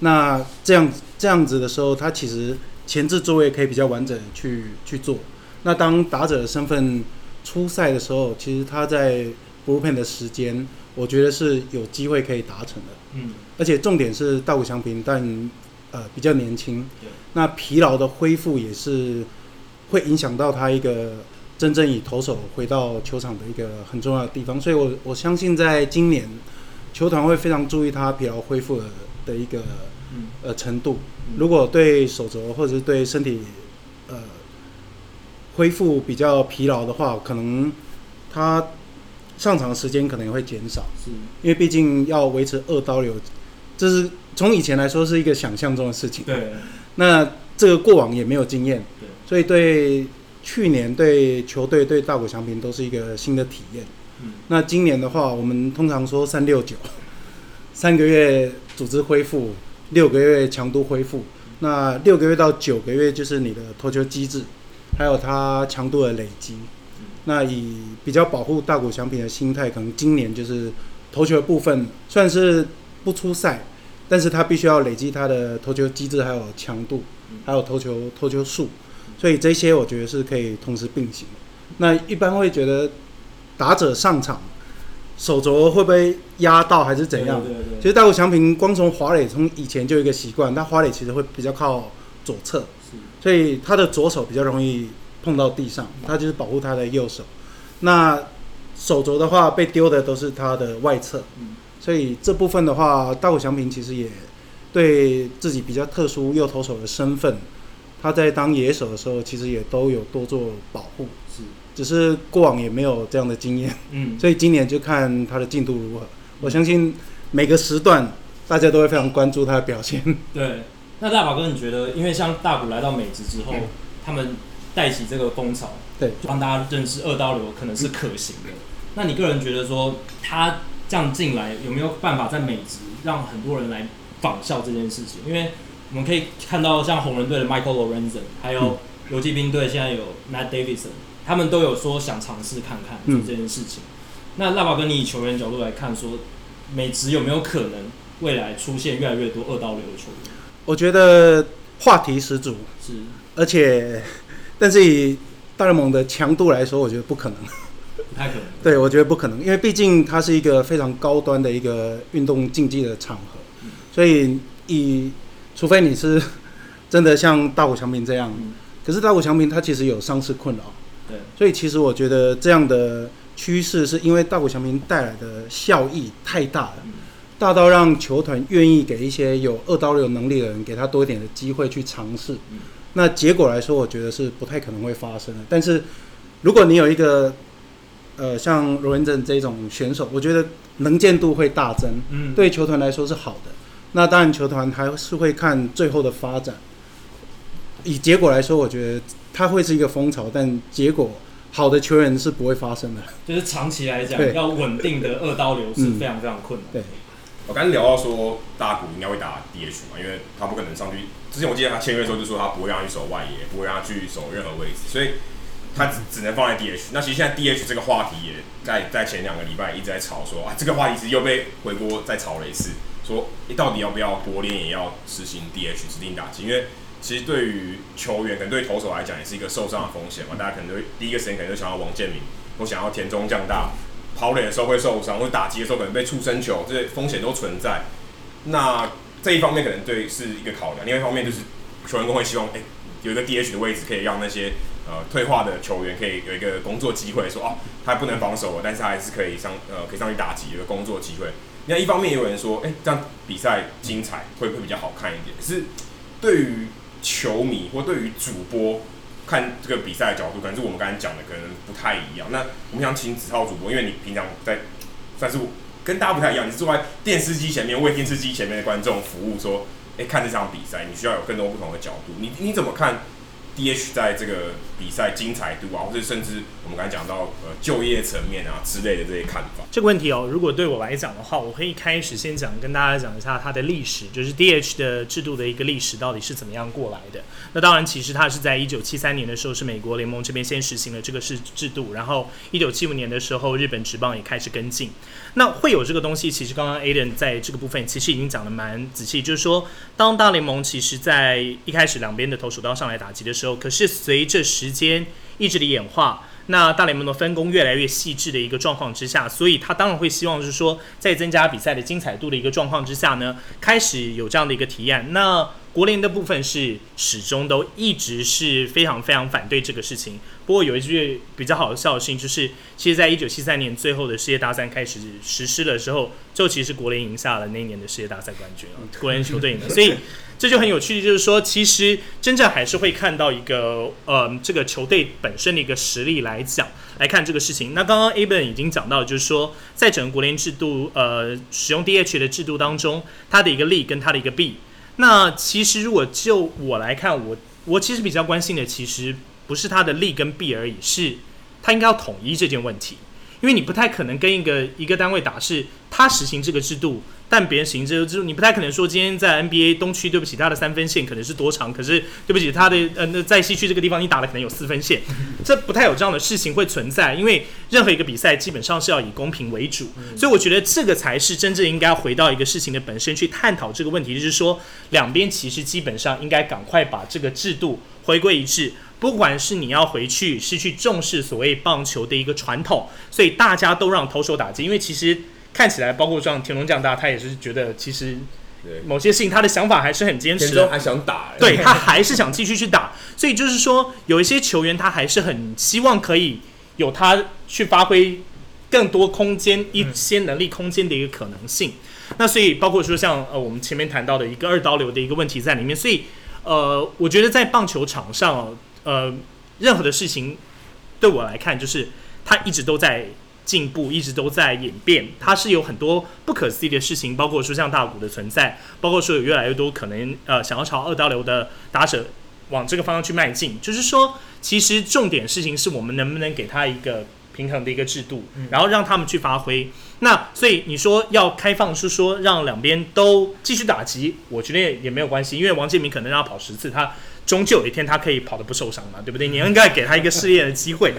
那这样这样子的时候，他其实前置作业可以比较完整去去做。那当打者的身份出赛的时候，其实他在 bullpen 的时间，我觉得是有机会可以达成的。嗯，而且重点是大谷翔平，但呃比较年轻，对那疲劳的恢复也是会影响到他一个真正以投手回到球场的一个很重要的地方。所以我我相信在今年球团会非常注意他疲劳恢复的的一个呃程度。如果对手肘或者是对身体呃恢复比较疲劳的话，可能他上场时间可能也会减少。是，因为毕竟要维持二刀流，这是从以前来说是一个想象中的事情。对。那这个过往也没有经验，对。所以对去年对球队对大谷翔平都是一个新的体验。嗯。那今年的话，我们通常说三六九，三个月组织恢复，六个月强度恢复。那六个月到九个月就是你的投球机制，还有它强度的累积。那以比较保护大谷翔平的心态，可能今年就是投球的部分算是不出赛，但是他必须要累积他的投球机制，还有强度，还有投球投球数，所以这些我觉得是可以同时并行。那一般会觉得打者上场手肘会不会压到还是怎样？对对对。其实大谷翔平光从滑垒从以前就有一个习惯，他滑垒其实会比较靠左侧，所以他的左手比较容易。碰到地上，他就是保护他的右手。那手肘的话，被丢的都是他的外侧。所以这部分的话，大谷翔平其实也对自己比较特殊右投手的身份，他在当野手的时候，其实也都有多做保护。是，只是过往也没有这样的经验。嗯，所以今年就看他的进度如何。我相信每个时段大家都会非常关注他的表现。对，那大宝哥，你觉得，因为像大谷来到美职之后，他们。带起这个风潮，对，让大家认识二刀流可能是可行的。那你个人觉得说他这样进来有没有办法在美职让很多人来仿效这件事情？因为我们可以看到像红人队的 Michael Lorenzen，还有游骑兵队现在有 Matt Davidson，他们都有说想尝试看看做这件事情。那辣爸跟你以球员角度来看，说美职有没有可能未来出现越来越多二刀流的球员？我觉得话题十足，是，而且。但是以大联盟的强度来说，我觉得不可能，不太可能。对，我觉得不可能，因为毕竟它是一个非常高端的一个运动竞技的场合，所以以除非你是 真的像大谷翔平这样，可是大谷翔平他其实有伤势困扰，对，所以其实我觉得这样的趋势是因为大谷翔平带来的效益太大了，大到让球团愿意给一些有二刀流能力的人给他多一点的机会去尝试。那结果来说，我觉得是不太可能会发生的。但是，如果你有一个，呃，像罗文正这种选手，我觉得能见度会大增，嗯，对球团来说是好的。那当然，球团还是会看最后的发展。以结果来说，我觉得它会是一个风潮，但结果好的球员是不会发生的。就是长期来讲，要稳定的二刀流是非常非常困难。对。我刚才聊到说大谷应该会打 DH 嘛，因为他不可能上去。之前我记得他签约的时候就说他不会让他去守外野，不会让他去守任何位置，所以他只只能放在 DH。那其实现在 DH 这个话题也在在前两个礼拜一直在吵说啊，这个话题是又被回锅再吵了一次，说你到底要不要国联也要实行 DH 指定打击？因为其实对于球员可能对投手来讲也是一个受伤的风险嘛，大家可能会第一个时间可能就想要王建民，或想要田中将大。跑垒的时候会受伤，或者打击的时候可能被触身球，这些风险都存在。那这一方面可能对是一个考量，另外一方面就是球员工会希望，哎、有一个 DH 的位置可以让那些呃退化的球员可以有一个工作机会，说哦，他不能防守了，但是他还是可以上呃可以上去打击，有个工作机会。那一方面也有人说，哎、这样比赛精彩会不会比较好看一点？可是对于球迷或对于主播。看这个比赛的角度，可能是我们刚才讲的可能不太一样。那我们想请子浩主播，因为你平常在算是跟大家不太一样，你是坐在电视机前面为电视机前面的观众服务，说，诶，看这场比赛，你需要有更多不同的角度。你你怎么看 DH 在这个比赛精彩度啊，或者甚至我们刚才讲到呃就业层面啊之类的这些看法。这个问题哦，如果对我来讲的话，我可以开始先讲跟大家讲一下它的历史，就是 DH 的制度的一个历史到底是怎么样过来的。那当然，其实它是在一九七三年的时候是美国联盟这边先实行了这个是制度，然后一九七五年的时候日本职棒也开始跟进。那会有这个东西，其实刚刚 Aiden 在这个部分其实已经讲得蛮仔细，就是说当大联盟其实在一开始两边的投手都要上来打击的时候。时候可是随着时间一直的演化，那大联盟的分工越来越细致的一个状况之下，所以他当然会希望是说，在增加比赛的精彩度的一个状况之下呢，开始有这样的一个体验。那国联的部分是始终都一直是非常非常反对这个事情。不过有一句比较好笑的事情，就是其实在一九七三年最后的世界大赛开始实施的时候，就其实国联赢下了那一年的世界大赛冠军啊，国联球队赢了，所以。这就很有趣，就是说，其实真正还是会看到一个，呃，这个球队本身的一个实力来讲，来看这个事情。那刚刚 Aben 已经讲到，就是说，在整个国联制度，呃，使用 DH 的制度当中，它的一个利跟它的一个弊。那其实如果就我来看，我我其实比较关心的，其实不是它的利跟弊而已，是它应该要统一这件问题，因为你不太可能跟一个一个单位打，是他实行这个制度。但别人行之就是你不太可能说今天在 NBA 东区，对不起，他的三分线可能是多长，可是对不起，他的呃那在西区这个地方你打的可能有四分线，这不太有这样的事情会存在，因为任何一个比赛基本上是要以公平为主，所以我觉得这个才是真正应该回到一个事情的本身去探讨这个问题，就是说两边其实基本上应该赶快把这个制度回归一致，不管是你要回去是去重视所谓棒球的一个传统，所以大家都让投手打击，因为其实。看起来，包括像田中将大，他也是觉得其实某些事情他的想法还是很坚持的，还想打，对他还是想继续去打。所以就是说，有一些球员他还是很希望可以有他去发挥更多空间、一些能力空间的一个可能性。那所以包括说像呃我们前面谈到的一个二刀流的一个问题在里面。所以呃，我觉得在棒球场上，呃，任何的事情对我来看，就是他一直都在。进步一直都在演变，它是有很多不可思议的事情，包括说像大股的存在，包括说有越来越多可能呃想要朝二刀流的打者往这个方向去迈进。就是说，其实重点事情是我们能不能给他一个平衡的一个制度，然后让他们去发挥。那所以你说要开放，是说让两边都继续打击，我觉得也没有关系，因为王建民可能让他跑十次，他终究有一天他可以跑得不受伤嘛，对不对？你应该给他一个试验的机会。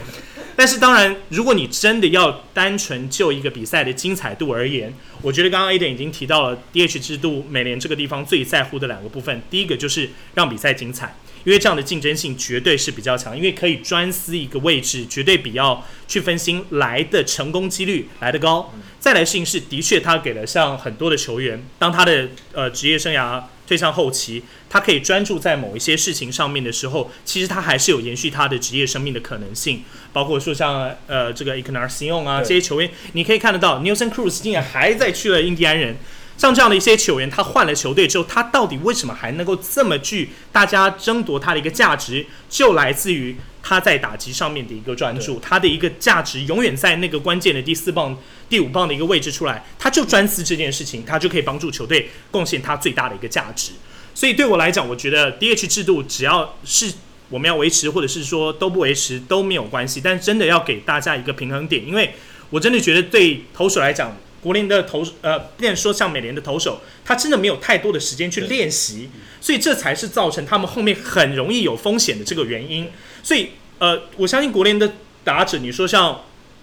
但是当然，如果你真的要单纯就一个比赛的精彩度而言，我觉得刚刚 A 点已经提到了 DH 制度，美联这个地方最在乎的两个部分，第一个就是让比赛精彩，因为这样的竞争性绝对是比较强，因为可以专司一个位置，绝对比要去分心来的成功几率来得高。再来事情是，的确他给了像很多的球员，当他的呃职业生涯。推向后期，他可以专注在某一些事情上面的时候，其实他还是有延续他的职业生命的可能性。包括说像呃这个 Encarnacion 啊这些球员，你可以看得到，Nelson Cruz 竟然还在去了印第安人。像这样的一些球员，他换了球队之后，他到底为什么还能够这么具大家争夺他的一个价值，就来自于他在打击上面的一个专注，他的一个价值永远在那个关键的第四棒。第五棒的一个位置出来，他就专司这件事情，他就可以帮助球队贡献他最大的一个价值。所以对我来讲，我觉得 DH 制度只要是我们要维持，或者是说都不维持都没有关系。但真的要给大家一个平衡点，因为我真的觉得对投手来讲，国联的投呃，不能说像美联的投手，他真的没有太多的时间去练习，所以这才是造成他们后面很容易有风险的这个原因。所以呃，我相信国联的打者，你说像。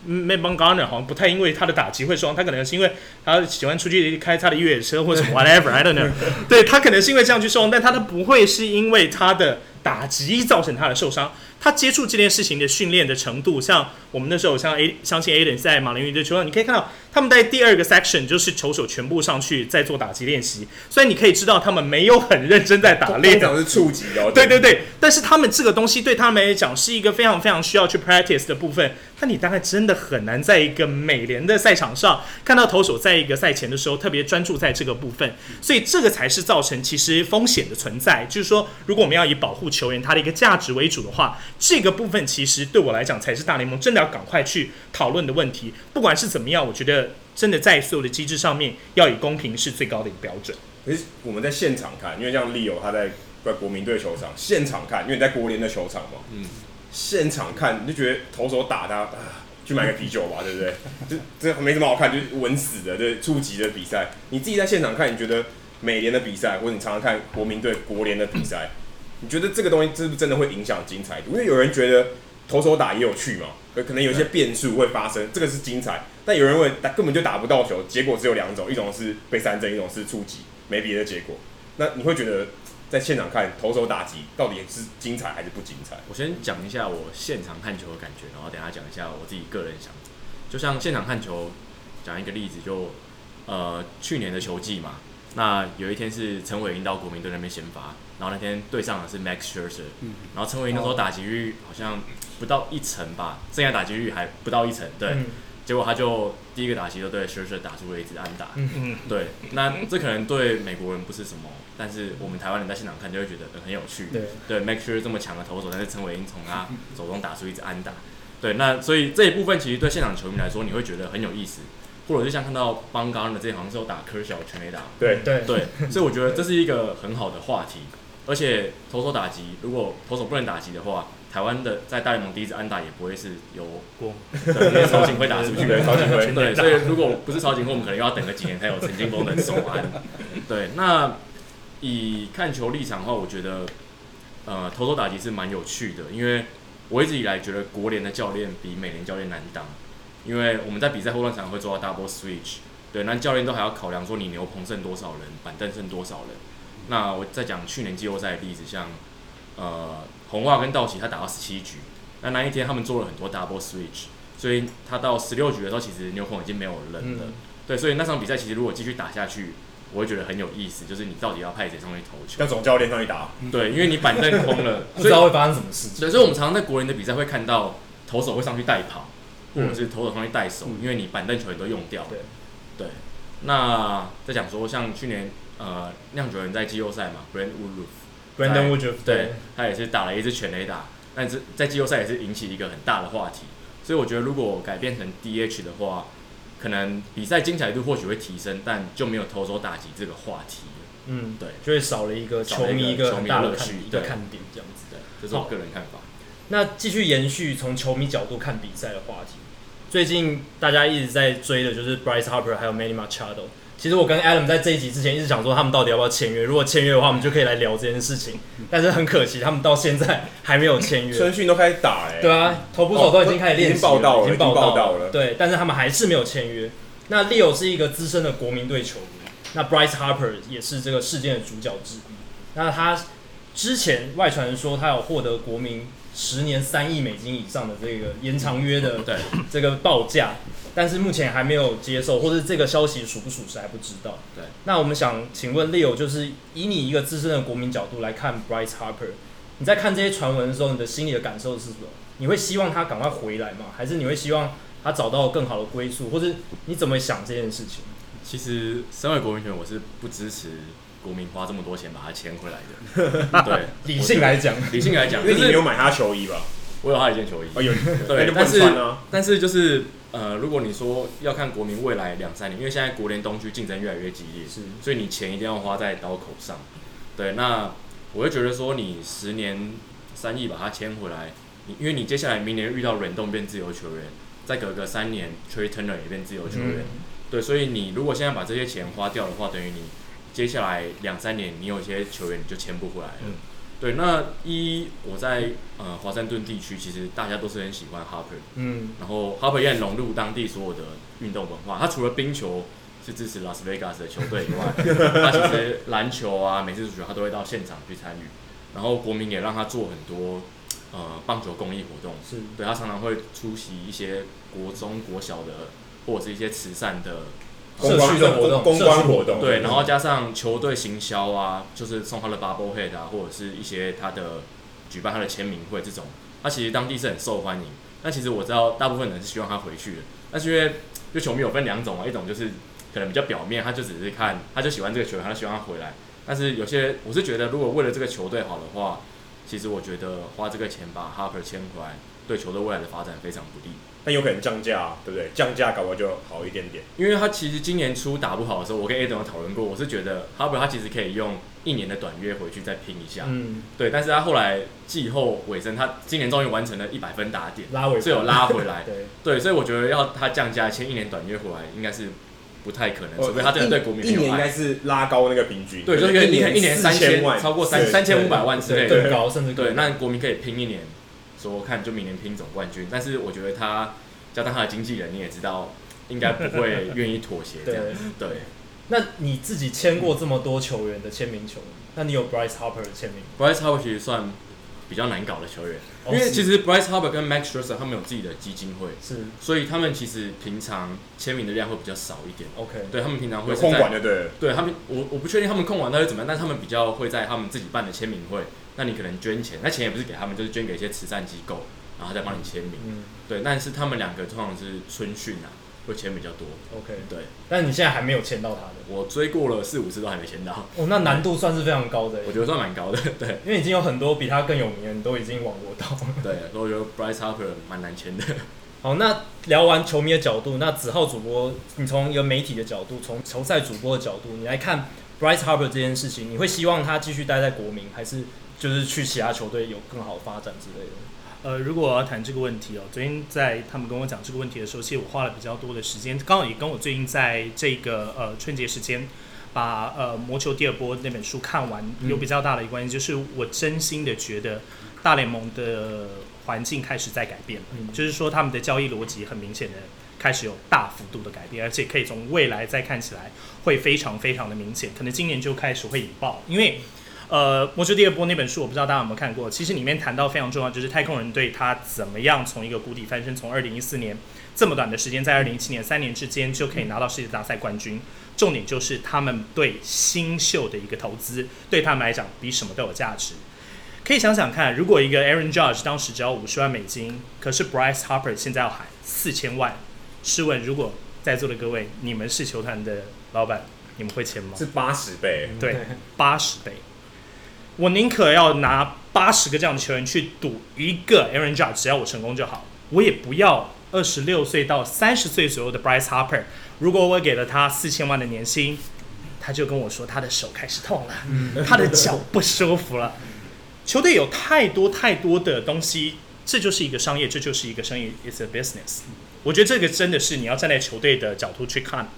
Matt Bumgarner 好像不太因为他的打击会受伤，他可能是因为他喜欢出去开他的越野车或者什么 whatever，I don't know。对，他可能是因为这样去受伤，但他都不会是因为他的打击造成他的受伤。他接触这件事情的训练的程度，像我们那时候像 A 相信 Aden 在马林鱼的球场，你可以看到他们在第二个 section 就是球手全部上去在做打击练习，所以你可以知道他们没有很认真在打练，讲是触击哦。对对对，但是他们这个东西对他们来讲是一个非常非常需要去 practice 的部分。那你大概真的很难在一个美联的赛场上看到投手在一个赛前的时候特别专注在这个部分，所以这个才是造成其实风险的存在。就是说，如果我们要以保护球员他的一个价值为主的话，这个部分其实对我来讲才是大联盟真的要赶快去讨论的问题。不管是怎么样，我觉得真的在所有的机制上面要以公平是最高的一个标准。可是我们在现场看，因为像 Leo 他在在国民队球场现场看，因为你在国联的球场嘛，嗯，现场看你就觉得投手打他啊，去买个啤酒吧，对不对？就这没什么好看，就是稳死的，对，初级的比赛。你自己在现场看，你觉得美联的比赛，或者你常常看国民队国联的比赛，你觉得这个东西是不是真的会影响精彩度？因为有人觉得投手打也有趣嘛，可可能有些变数会发生，这个是精彩。但有人会打根本就打不到球，结果只有两种，一种是被三振，一种是触击，没别的结果。那你会觉得在现场看投手打击到底是精彩还是不精彩？我先讲一下我现场看球的感觉，然后等下讲一下我自己个人想法。就像现场看球，讲一个例子就，就呃去年的球季嘛，那有一天是陈伟殷到国民队那边先发，然后那天对上的是 Max Scherzer，然后陈伟霆那时候打击率好像不到一成吧，剩下打击率还不到一成，对。嗯。结果他就第一个打击就对 Scherzer 打出了一支安打，嗯。对，那这可能对美国人不是什么，但是我们台湾人在现场看就会觉得很有趣，对，对，Max Scherzer 这么强的投手，但是陈伟霆从他手中打出一支安打，对，那所以这一部分其实对现场球迷来说，你会觉得很有意思，或者就像看到邦刚的这好像是有打科小全垒打，对对。对，所以我觉得这是一个很好的话题，而且投手打击，如果投手不能打击的话。台湾的在大联盟第一支安打也不会是由过，对，因为曹锦辉打出去的，曹锦辉 对，所以如果不是曹锦辉，我们可能要等个几年才有陈金峰的首安。对，那以看球立场的话，我觉得呃，投手打击是蛮有趣的，因为我一直以来觉得国联的教练比美联教练难当，因为我们在比赛后段常常会做到 double switch，对，那教练都还要考量说你牛棚剩多少人，板凳剩多少人。那我再讲去年季后赛的例子，像呃。红袜跟道奇，他打到十七局，那那一天他们做了很多 double switch，所以他到十六局的时候，其实牛棚已经没有人了。嗯、对，所以那场比赛其实如果继续打下去，我会觉得很有意思，就是你到底要派谁上去投球？要总教练上去打？对，因为你板凳空了，不知道会发生什么事情。对，所以我们常常在国人的比赛会看到投手会上去带跑，或者是投手上去带手，嗯、因为你板凳球员都用掉了。对，对。那再讲说，像去年呃酿酒人在季后赛嘛，Brand Woodruff Brandon Woodruff，对，他也是打了一支全垒打，但是在季后赛也是引起一个很大的话题，所以我觉得如果改变成 DH 的话，可能比赛精彩度或许会提升，但就没有投手打击这个话题了。嗯，对，就会少了一个球迷一个很大的一个看点这样子。的，这是我个人看法。那继续延续从球迷角度看比赛的话题，最近大家一直在追的就是 Bryce Harper 还有 Manny Machado。其实我跟 Adam 在这一集之前一直想说，他们到底要不要签约？如果签约的话，我们就可以来聊这件事情。但是很可惜，他们到现在还没有签约。春训都开始打哎、欸。对啊，头部手都已经开始练习了，报道已经报道了。对，但是他们还是没有签约。那 Leo 是一个资深的国民队球迷，那 Bryce Harper 也是这个事件的主角之一。那他之前外传说他有获得国民十年三亿美金以上的这个延长约的这个报价。但是目前还没有接受，或者这个消息属不属实还不知道。对，那我们想请问 Leo，就是以你一个资深的国民角度来看 Bryce Harper，你在看这些传闻的时候，你的心里的感受是什么？你会希望他赶快回来吗？还是你会希望他找到更好的归宿？或者你怎么想这件事情？其实身为国民球员，我是不支持国民花这么多钱把他签回来的。对，理性来讲，理性来讲，因为你没有买他球衣吧？我有他一件球衣。哦，有，对，但是但是就是。呃，如果你说要看国民未来两三年，因为现在国联东区竞争越来越激烈，是，所以你钱一定要花在刀口上。对，那我会觉得说，你十年三亿把他签回来，你因为你接下来明年遇到轮动变自由球员，再隔个三年，Trea Turner 也变自由球员，嗯、对，所以你如果现在把这些钱花掉的话，等于你接下来两三年，你有些球员你就签不回来了。嗯对，那一我在呃华盛顿地区，其实大家都是很喜欢 Harper，嗯，然后 Harper 也很融入当地所有的运动文化。他除了冰球是支持拉斯维加斯的球队以外，他其实篮球啊、每次足球他都会到现场去参与。然后国民也让他做很多呃棒球公益活动，是对他常常会出席一些国中、国小的或者是一些慈善的。社区的活动，公关活动，对，然后加上球队行销啊，就是送他的 bubble head 啊，或者是一些他的举办他的签名会这种，他其实当地是很受欢迎。那其实我知道大部分人是希望他回去的，但是因为就球迷有分两种啊，一种就是可能比较表面，他就只是看，他就喜欢这个球员，他就希望他回来。但是有些我是觉得，如果为了这个球队好的话，其实我觉得花这个钱把 Harper 签回来，对球队未来的发展非常不利。但有可能降价，对不对？降价搞不好就好一点点。因为他其实今年初打不好的时候，我跟 Adam 有讨论过，我是觉得哈伯他其实可以用一年的短约回去再拼一下，嗯，对。但是他后来季后尾声，他今年终于完成了一百分打点，拉回，是有拉回来，对对。所以我觉得要他降价签一年短约回来，应该是不太可能，除非他真的对国民一年应该是拉高那个平均，对，就是一年一年三千万，超过三三千五百万之类的，更高甚至对。那国民可以拼一年。说看就明年拼总冠军，但是我觉得他加上他的经纪人，你也知道，应该不会愿意妥协这样。对，对那你自己签过这么多球员的签名球，那你有 Bryce Harper 的签名？Bryce Harper 其实算比较难搞的球员，因为其实 Bryce Harper 跟 Max Scherzer 他们有自己的基金会，是，所以他们其实平常签名的量会比较少一点。OK，对他们平常会控管的对，对他们，我我不确定他们控管到底怎么样，但是他们比较会在他们自己办的签名会，那你可能捐钱，那钱也不是给他们，就是捐给一些慈善机构。然后再帮你签名，嗯，对，但是他们两个通常是春训啊，会签比较多。OK，对，但你现在还没有签到他的，我追过了四五次都还没签到。哦，那难度算是非常高的，我觉得算蛮高的，对，因为已经有很多比他更有名的人都已经网罗到了。对，所以我觉得 Bryce Harper 蛮难签的。好，那聊完球迷的角度，那子浩主播，你从一个媒体的角度，从球赛主播的角度，你来看 Bryce Harper 这件事情，你会希望他继续待在国民，还是就是去其他球队有更好的发展之类的？呃，如果我要谈这个问题哦，昨天在他们跟我讲这个问题的时候，其实我花了比较多的时间，刚好也跟我最近在这个呃春节时间把呃魔球第二波那本书看完有比较大的一个关系，就是我真心的觉得大联盟的环境开始在改变了，就是说他们的交易逻辑很明显的开始有大幅度的改变，而且可以从未来再看起来会非常非常的明显，可能今年就开始会引爆，因为。呃，魔球第二波那本书，我不知道大家有没有看过。其实里面谈到非常重要，就是太空人队他怎么样从一个谷底翻身，从二零一四年这么短的时间，在二零一七年三年之间就可以拿到世界大赛冠军。重点就是他们对新秀的一个投资，对他们来讲比什么都有价值。可以想想看，如果一个 Aaron Judge 当时只要五十万美金，可是 Bryce Harper 现在要喊四千万，试问如果在座的各位，你们是球团的老板，你们会签吗？是八十倍，对，八十倍。我宁可要拿八十个这样的球员去赌一个 Aaron Judge，只要我成功就好。我也不要二十六岁到三十岁左右的 Bryce Harper。如果我给了他四千万的年薪，他就跟我说他的手开始痛了，他的脚不舒服了。球队有太多太多的东西，这就是一个商业，这就是一个生意，It's a business。我觉得这个真的是你要站在球队的角度去看。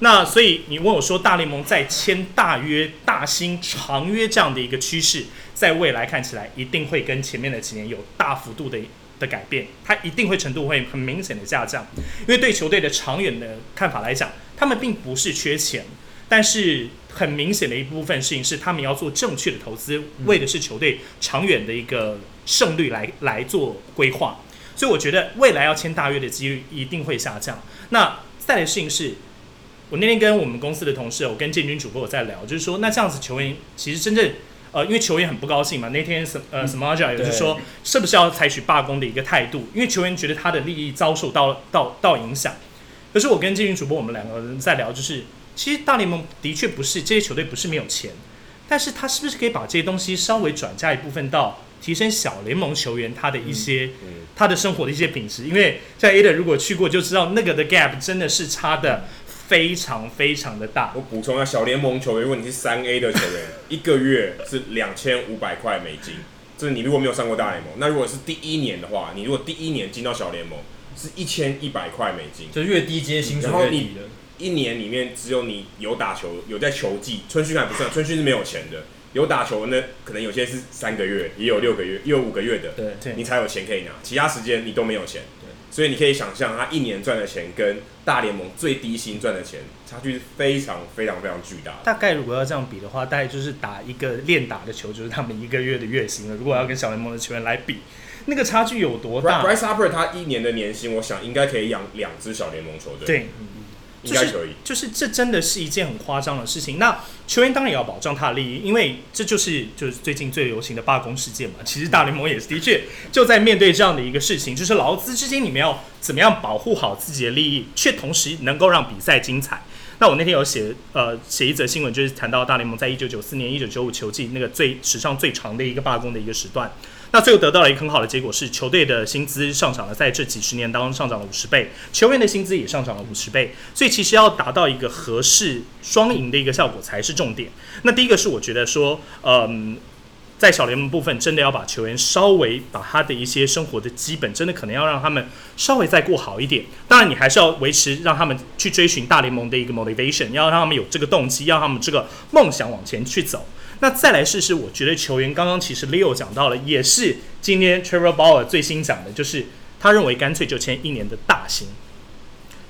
那所以你问我说，大联盟在签大约、大薪、长约这样的一个趋势，在未来看起来一定会跟前面的几年有大幅度的的改变，它一定会程度会很明显的下降。因为对球队的长远的看法来讲，他们并不是缺钱，但是很明显的一部分事情是他们要做正确的投资，为的是球队长远的一个胜率来来做规划。所以我觉得未来要签大约的几率一定会下降。那再来的事情是。我那天跟我们公司的同事，我跟建军主播我在聊，就是说，那这样子球员其实真正，呃，因为球员很不高兴嘛。那天什呃什么阿也就是说，是不是要采取罢工的一个态度？因为球员觉得他的利益遭受到到到影响。可是我跟建军主播我们两个人在聊，就是其实大联盟的确不是这些球队不是没有钱，但是他是不是可以把这些东西稍微转嫁一部分到提升小联盟球员他的一些、嗯嗯、他的生活的一些品质？因为在 A 的如果去过就知道，那个的 gap 真的是差的。非常非常的大。我补充一下，小联盟球员，如果你是三 A 的球员，一个月是两千五百块美金。这是你如果没有上过大联盟，那如果是第一年的话，你如果第一年进到小联盟，是一千一百块美金，就越低阶薪水越低的。一年里面只有你有打球，有在球季，春训还不算，春训是没有钱的。有打球那，可能有些是三个月，也有六个月，也有五个月的，对，你才有钱可以拿，其他时间你都没有钱。所以你可以想象，他一年赚的钱跟大联盟最低薪赚的钱差距是非常非常非常巨大的。大概如果要这样比的话，大概就是打一个练打的球，就是他们一个月的月薪了。如果要跟小联盟的球员来比，那个差距有多大？Bryce Harper 他一年的年薪，我想应该可以养两支小联盟球队。对。应该可以，就是这真的是一件很夸张的事情。那球员当然也要保障他的利益，因为这就是就是最近最流行的罢工事件嘛。其实大联盟也是的确就在面对这样的一个事情，就是劳资之间你们要怎么样保护好自己的利益，却同时能够让比赛精彩。那我那天有写呃写一则新闻，就是谈到大联盟在一九九四年、一九九五球季那个最史上最长的一个罢工的一个时段。那最后得到了一个很好的结果是，球队的薪资上涨了，在这几十年当中上涨了五十倍，球员的薪资也上涨了五十倍。所以其实要达到一个合适双赢的一个效果才是重点。那第一个是我觉得说，嗯。在小联盟部分，真的要把球员稍微把他的一些生活的基本，真的可能要让他们稍微再过好一点。当然，你还是要维持让他们去追寻大联盟的一个 motivation，要让他们有这个动机，要让他们这个梦想往前去走。那再来试试，我觉得球员刚刚其实 Leo 讲到了，也是今天 Trevor Bauer 最新讲的，就是他认为干脆就签一年的大薪。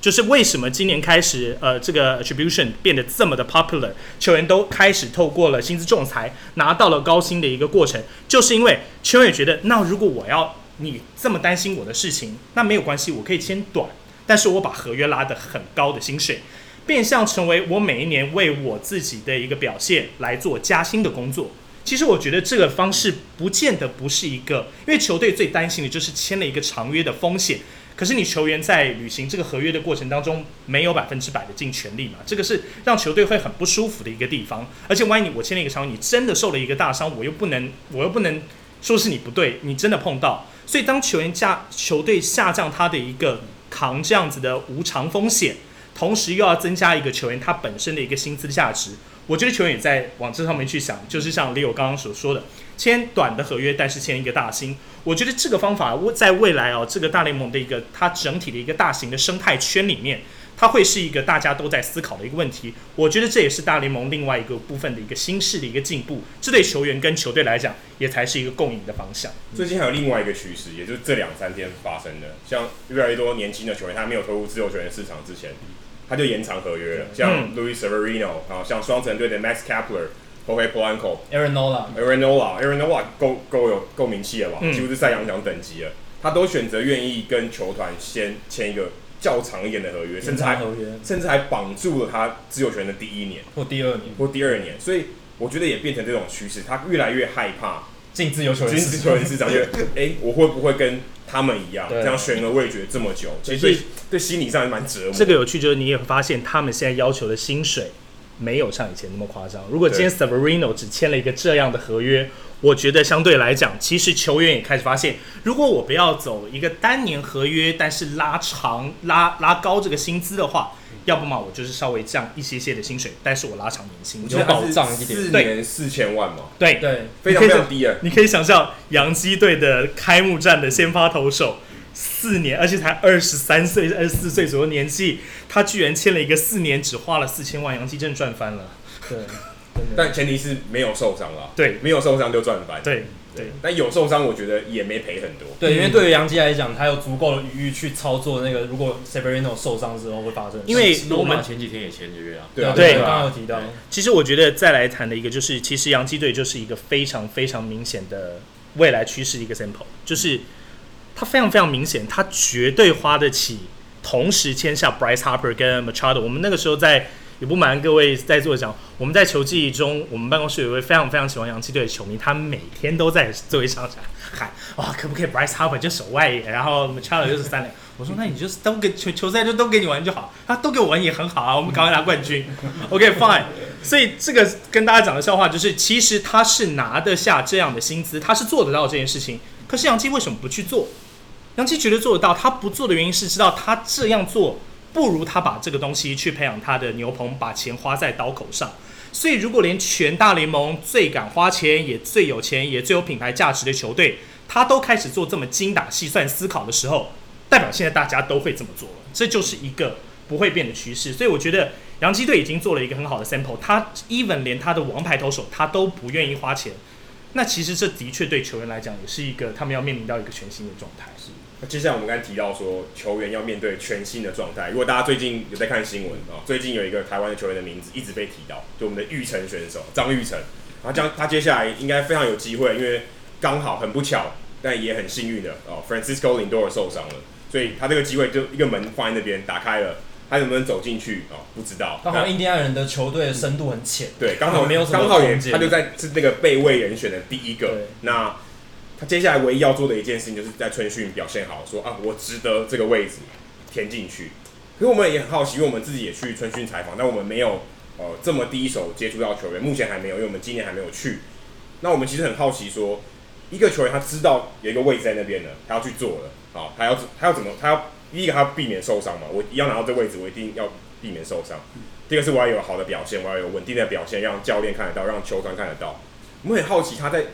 就是为什么今年开始，呃，这个 attribution 变得这么的 popular，球员都开始透过了薪资仲裁拿到了高薪的一个过程，就是因为球员也觉得，那如果我要你这么担心我的事情，那没有关系，我可以签短，但是我把合约拉得很高的薪水，变相成为我每一年为我自己的一个表现来做加薪的工作。其实我觉得这个方式不见得不是一个，因为球队最担心的就是签了一个长约的风险。可是你球员在履行这个合约的过程当中，没有百分之百的尽全力嘛？这个是让球队会很不舒服的一个地方。而且万一你我签了一个长约，你真的受了一个大伤，我又不能，我又不能说是你不对，你真的碰到。所以当球员下球队下降他的一个扛这样子的无偿风险，同时又要增加一个球员他本身的一个薪资的价值，我觉得球员也在往这上面去想，就是像 Leo 刚刚所说的。签短的合约，但是签一个大薪，我觉得这个方法在未来哦，这个大联盟的一个它整体的一个大型的生态圈里面，它会是一个大家都在思考的一个问题。我觉得这也是大联盟另外一个部分的一个新式的一个进步，这对球员跟球队来讲也才是一个共赢的方向。最近还有另外一个趋势，也就是这两三天发生的，像越来越多年轻的球员，他没有投入自由球员市场之前，他就延长合约了，像 Luis Severino 啊，像双城队的 Max Kepler。Jorge Polanco，Aaron Nola，Aaron Nola，Aaron Nola 够够有够名气了吧？几乎是赛扬奖等级了。他都选择愿意跟球团先签一个较长一点的合约，甚至还甚至还绑住了他自由权的第一年或第二年或第二年。所以我觉得也变成这种趋势，他越来越害怕进自由球员自由市场，因为哎，我会不会跟他们一样这样悬而未决这么久？其实对对心理上也蛮折磨。这个有趣就是你也会发现，他们现在要求的薪水。没有像以前那么夸张。如果今天 Severino 只签了一个这样的合约，我觉得相对来讲，其实球员也开始发现，如果我不要走一个单年合约，但是拉长、拉拉高这个薪资的话，要不嘛我就是稍微降一些些的薪水，但是我拉长年薪，有保障一点。四年四千万嘛，对对，非常非常低啊。你可以想象洋基队的开幕战的先发投手。四年，而且才二十三岁、二十四岁左右年纪，他居然签了一个四年，只花了四千万，洋基真赚翻了。对，但前提是没有受伤了。对，没有受伤就赚翻。对对，但有受伤，我觉得也没赔很多。对，因为对于杨基来讲，他有足够的余裕去操作那个，如果 Severino 受伤之后会发生。因为我们前几天也签约啊。对啊，对，刚刚有提到。其实我觉得再来谈的一个就是，其实杨基队就是一个非常非常明显的未来趋势的一个 sample，就是。他非常非常明显，他绝对花得起同时签下 Bryce Harper 跟 Machado。我们那个时候在，也不瞒各位在座讲，我们在球季中，我们办公室有一位非常非常喜欢洋基队的球迷，他每天都在座位上喊：哇，可不可以 Bryce Harper 就守外野，然后 Machado 就是三垒。我说那你就是都给球球赛就都给你玩就好，他都给我玩也很好啊，我们赶快拿冠军。OK fine。所以这个跟大家讲的笑话就是，其实他是拿得下这样的薪资，他是做得到这件事情。可是洋基为什么不去做？杨基绝对做得到，他不做的原因是知道他这样做不如他把这个东西去培养他的牛棚，把钱花在刀口上。所以，如果连全大联盟最敢花钱、也最有钱、也最有品牌价值的球队，他都开始做这么精打细算思考的时候，代表现在大家都会这么做了。这就是一个不会变的趋势。所以，我觉得洋基队已经做了一个很好的 sample，他 even 连他的王牌投手他都不愿意花钱。那其实这的确对球员来讲也是一个他们要面临到一个全新的状态。接下来我们刚才提到说，球员要面对全新的状态。如果大家最近有在看新闻啊，最近有一个台湾的球员的名字一直被提到，就我们的玉成选手张玉成。然后将他接下来应该非常有机会，因为刚好很不巧，但也很幸运的哦，Francisco Lindor 受伤了，所以他这个机会就一个门放在那边打开了，他能不能走进去哦？不知道。刚好印第安人的球队的深度很浅，对，刚好没有什么刚好也他就在是那个备位人选的第一个。那他接下来唯一要做的一件事情，就是在春训表现好，说啊，我值得这个位置填进去。可是我们也很好奇，因为我们自己也去春训采访，但我们没有呃这么第一手接触到球员，目前还没有，因为我们今年还没有去。那我们其实很好奇说，一个球员他知道有一个位置在那边了，他要去做了，啊，他要他要怎么，他要第一个他要避免受伤嘛，我一要拿到这位置，我一定要避免受伤。第二个是我要有好的表现，我要有稳定的表现，让教练看得到，让球团看得到。我们很好奇他在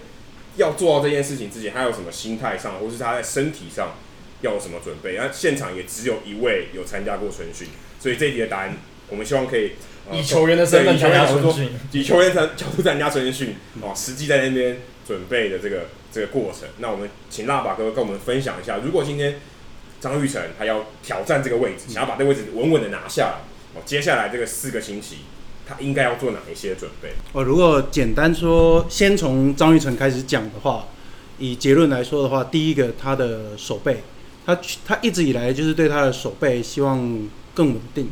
要做到这件事情之前，他有什么心态上，或是他在身体上要有什么准备？那现场也只有一位有参加过春训，所以这一题的答案，我们希望可以。以球员的身份参加春训，以球员的角度参加春训，哦，实际在那边准备的这个这个过程。那我们请辣爸哥跟我们分享一下，如果今天张玉成他要挑战这个位置，想要把这个位置稳稳的拿下来，哦，接下来这个四个星期，他应该要做哪一些准备？哦，如果简单说，先从张玉成开始讲的话，以结论来说的话，第一个他的手背，他他一直以来就是对他的手背希望更稳定，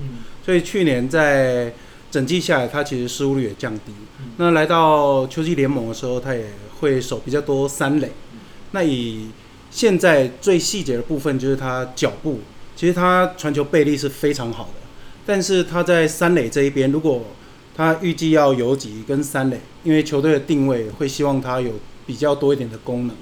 所以去年在整季下来，他其实失误率也降低。那来到秋季联盟的时候，他也会守比较多三垒。那以现在最细节的部分，就是他脚步，其实他传球背力是非常好的。但是他在三垒这一边，如果他预计要游击跟三垒，因为球队的定位会希望他有比较多一点的功能，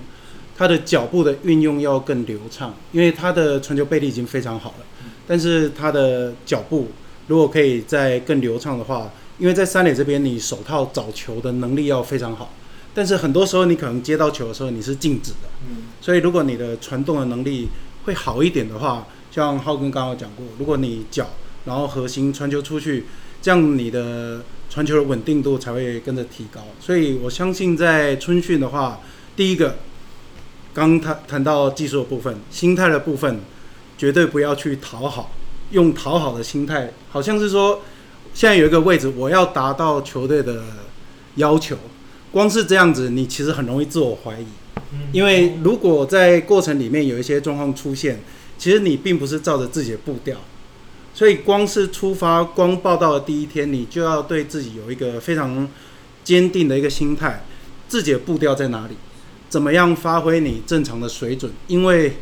他的脚步的运用要更流畅，因为他的传球背力已经非常好了，但是他的脚步。如果可以再更流畅的话，因为在三垒这边，你手套找球的能力要非常好，但是很多时候你可能接到球的时候你是静止的，嗯，所以如果你的传动的能力会好一点的话，像浩根刚刚讲过，如果你脚然后核心传球出去，这样你的传球的稳定度才会跟着提高。所以我相信在春训的话，第一个，刚谈谈到技术的部分，心态的部分，绝对不要去讨好。用讨好的心态，好像是说，现在有一个位置，我要达到球队的要求。光是这样子，你其实很容易自我怀疑。因为如果在过程里面有一些状况出现，其实你并不是照着自己的步调。所以光是出发，光报到的第一天，你就要对自己有一个非常坚定的一个心态，自己的步调在哪里，怎么样发挥你正常的水准，因为。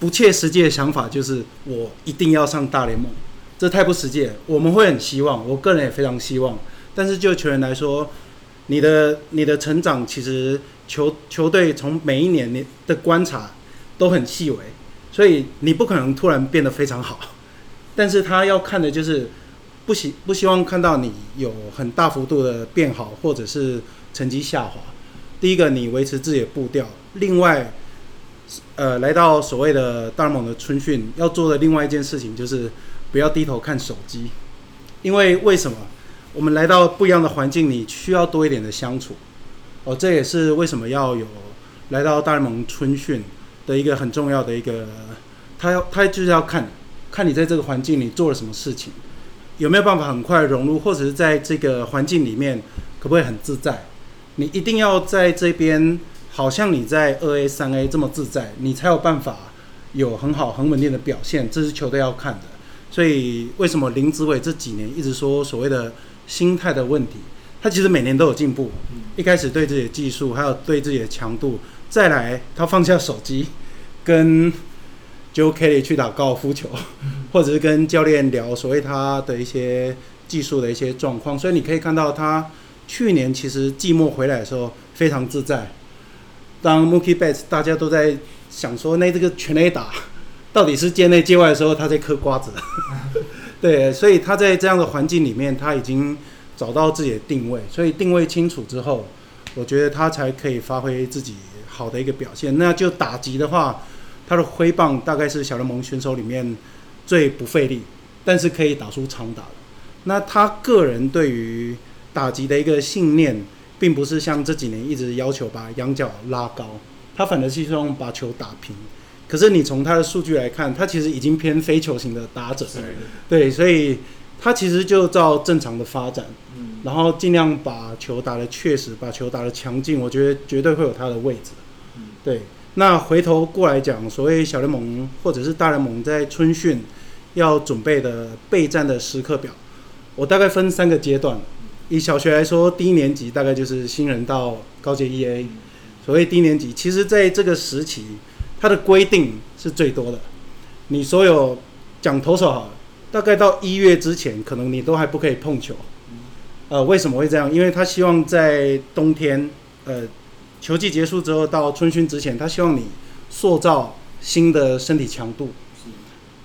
不切实际的想法就是我一定要上大联盟，这太不实际了。我们会很希望，我个人也非常希望。但是就球员来说，你的你的成长其实球球队从每一年你的观察都很细微，所以你不可能突然变得非常好。但是他要看的就是不希不希望看到你有很大幅度的变好，或者是成绩下滑。第一个，你维持自己的步调。另外。呃，来到所谓的大联盟的春训，要做的另外一件事情就是不要低头看手机，因为为什么？我们来到不一样的环境，你需要多一点的相处。哦，这也是为什么要有来到大联盟春训的一个很重要的一个，他要他就是要看看你在这个环境里做了什么事情，有没有办法很快融入，或者是在这个环境里面可不可以很自在？你一定要在这边。好像你在二 A、三 A 这么自在，你才有办法有很好、很稳定的表现，这是球队要看的。所以为什么林子伟这几年一直说所谓的心态的问题？他其实每年都有进步。一开始对自己的技术，还有对自己的强度，再来他放下手机，跟 Joe Kelly 去打高尔夫球，或者是跟教练聊所谓他的一些技术的一些状况。所以你可以看到他去年其实季末回来的时候非常自在。当 Mookie Betts 大家都在想说，那这个全垒打到底是界内界外的时候，他在嗑瓜子。对，所以他在这样的环境里面，他已经找到自己的定位。所以定位清楚之后，我觉得他才可以发挥自己好的一个表现。那就打击的话，他的挥棒大概是小联盟选手里面最不费力，但是可以打出长打的。那他个人对于打击的一个信念。并不是像这几年一直要求把仰角拉高，他反而是希望把球打平。可是你从他的数据来看，他其实已经偏非球型的打者。对，所以他其实就照正常的发展，然后尽量把球打得确实，把球打得强劲。我觉得绝对会有他的位置。对，那回头过来讲，所谓小联盟或者是大联盟在春训要准备的备战的时刻表，我大概分三个阶段。以小学来说，低年级大概就是新人到高阶一 A。所谓低年级，其实在这个时期，它的规定是最多的。你所有讲投手好，大概到一月之前，可能你都还不可以碰球。呃，为什么会这样？因为他希望在冬天，呃，球季结束之后到春训之前，他希望你塑造新的身体强度。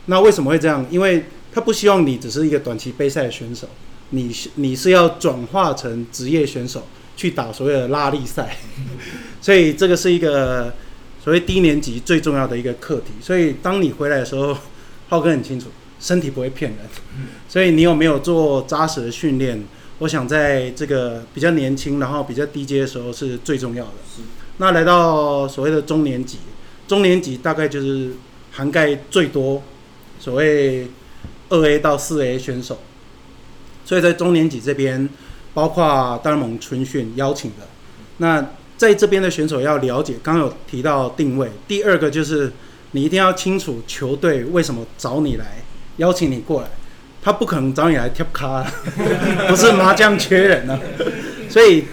那为什么会这样？因为他不希望你只是一个短期杯赛的选手，你是你是要转化成职业选手去打所谓的拉力赛，所以这个是一个所谓低年级最重要的一个课题。所以当你回来的时候，浩哥很清楚，身体不会骗人，所以你有没有做扎实的训练？我想在这个比较年轻，然后比较低阶的时候是最重要的。那来到所谓的中年级，中年级大概就是涵盖最多所谓二 A 到四 A 选手。所以在中年级这边，包括大联盟春训邀请的。那在这边的选手要了解，刚刚有提到定位。第二个就是你一定要清楚球队为什么找你来，邀请你过来。他不可能找你来贴卡，不是麻将缺人呢、啊。所以，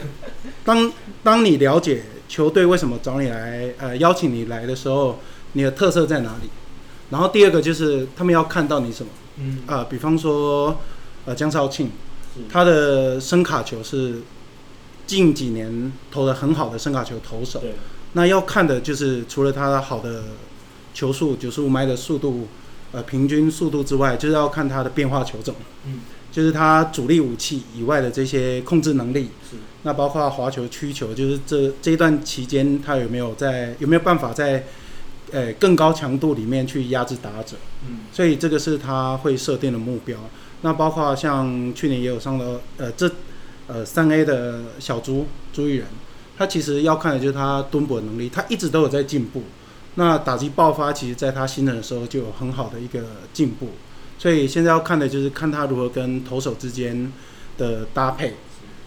当当你了解球队为什么找你来，呃，邀请你来的时候，你的特色在哪里？然后第二个就是他们要看到你什么？嗯，啊、呃，比方说，呃，江少庆，他的声卡球是近几年投的很好的声卡球投手。那要看的就是除了他好的球速，九十五迈的速度。呃，平均速度之外，就是要看他的变化球种，嗯，就是他主力武器以外的这些控制能力，是，那包括滑球、曲球，就是这这一段期间他有没有在有没有办法在，呃，更高强度里面去压制打者，嗯，所以这个是他会设定的目标。那包括像去年也有上了，呃，这呃三 A 的小朱朱育仁，他其实要看的就是他蹲捕的能力，他一直都有在进步。那打击爆发，其实在他新人的时候就有很好的一个进步，所以现在要看的就是看他如何跟投手之间的搭配。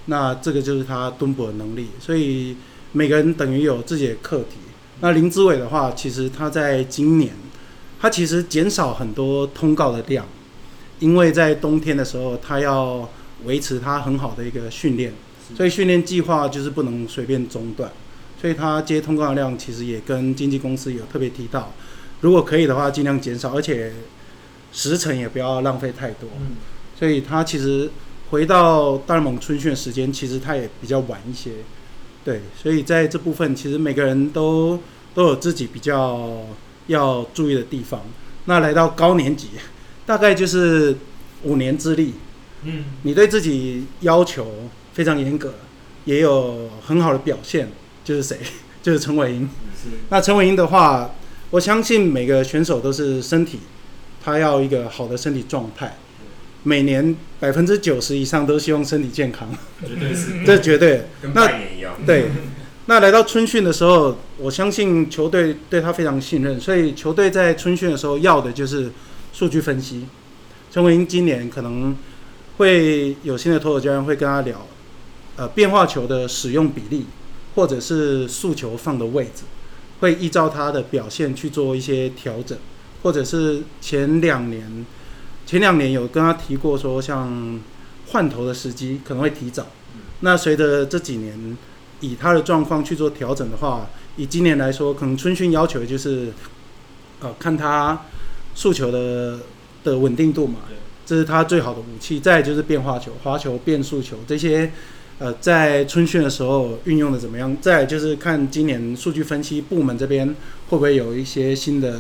那这个就是他蹲捕的能力，所以每个人等于有自己的课题。那林志伟的话，其实他在今年，他其实减少很多通告的量，因为在冬天的时候，他要维持他很好的一个训练，所以训练计划就是不能随便中断。所以他接通告的量其实也跟经纪公司有特别提到，如果可以的话，尽量减少，而且时辰也不要浪费太多。所以他其实回到大联盟春训的时间，其实他也比较晚一些。对，所以在这部分，其实每个人都都有自己比较要注意的地方。那来到高年级，大概就是五年之力。嗯，你对自己要求非常严格，也有很好的表现。就是谁？就是陈伟英。那陈伟英的话，我相信每个选手都是身体，他要一个好的身体状态。每年百分之九十以上都希望身体健康，绝对是，这绝对。跟拜年一样。对。那来到春训的时候，我相信球队对他非常信任，所以球队在春训的时候要的就是数据分析。陈伟英今年可能会有新的投手教练会跟他聊，呃，变化球的使用比例。或者是诉求放的位置，会依照他的表现去做一些调整，或者是前两年，前两年有跟他提过说，像换头的时机可能会提早。那随着这几年以他的状况去做调整的话，以今年来说，可能春训要求就是，呃，看他诉求的的稳定度嘛，这是他最好的武器。再就是变化球、滑球、变速球这些。呃，在春训的时候运用的怎么样？再就是看今年数据分析部门这边会不会有一些新的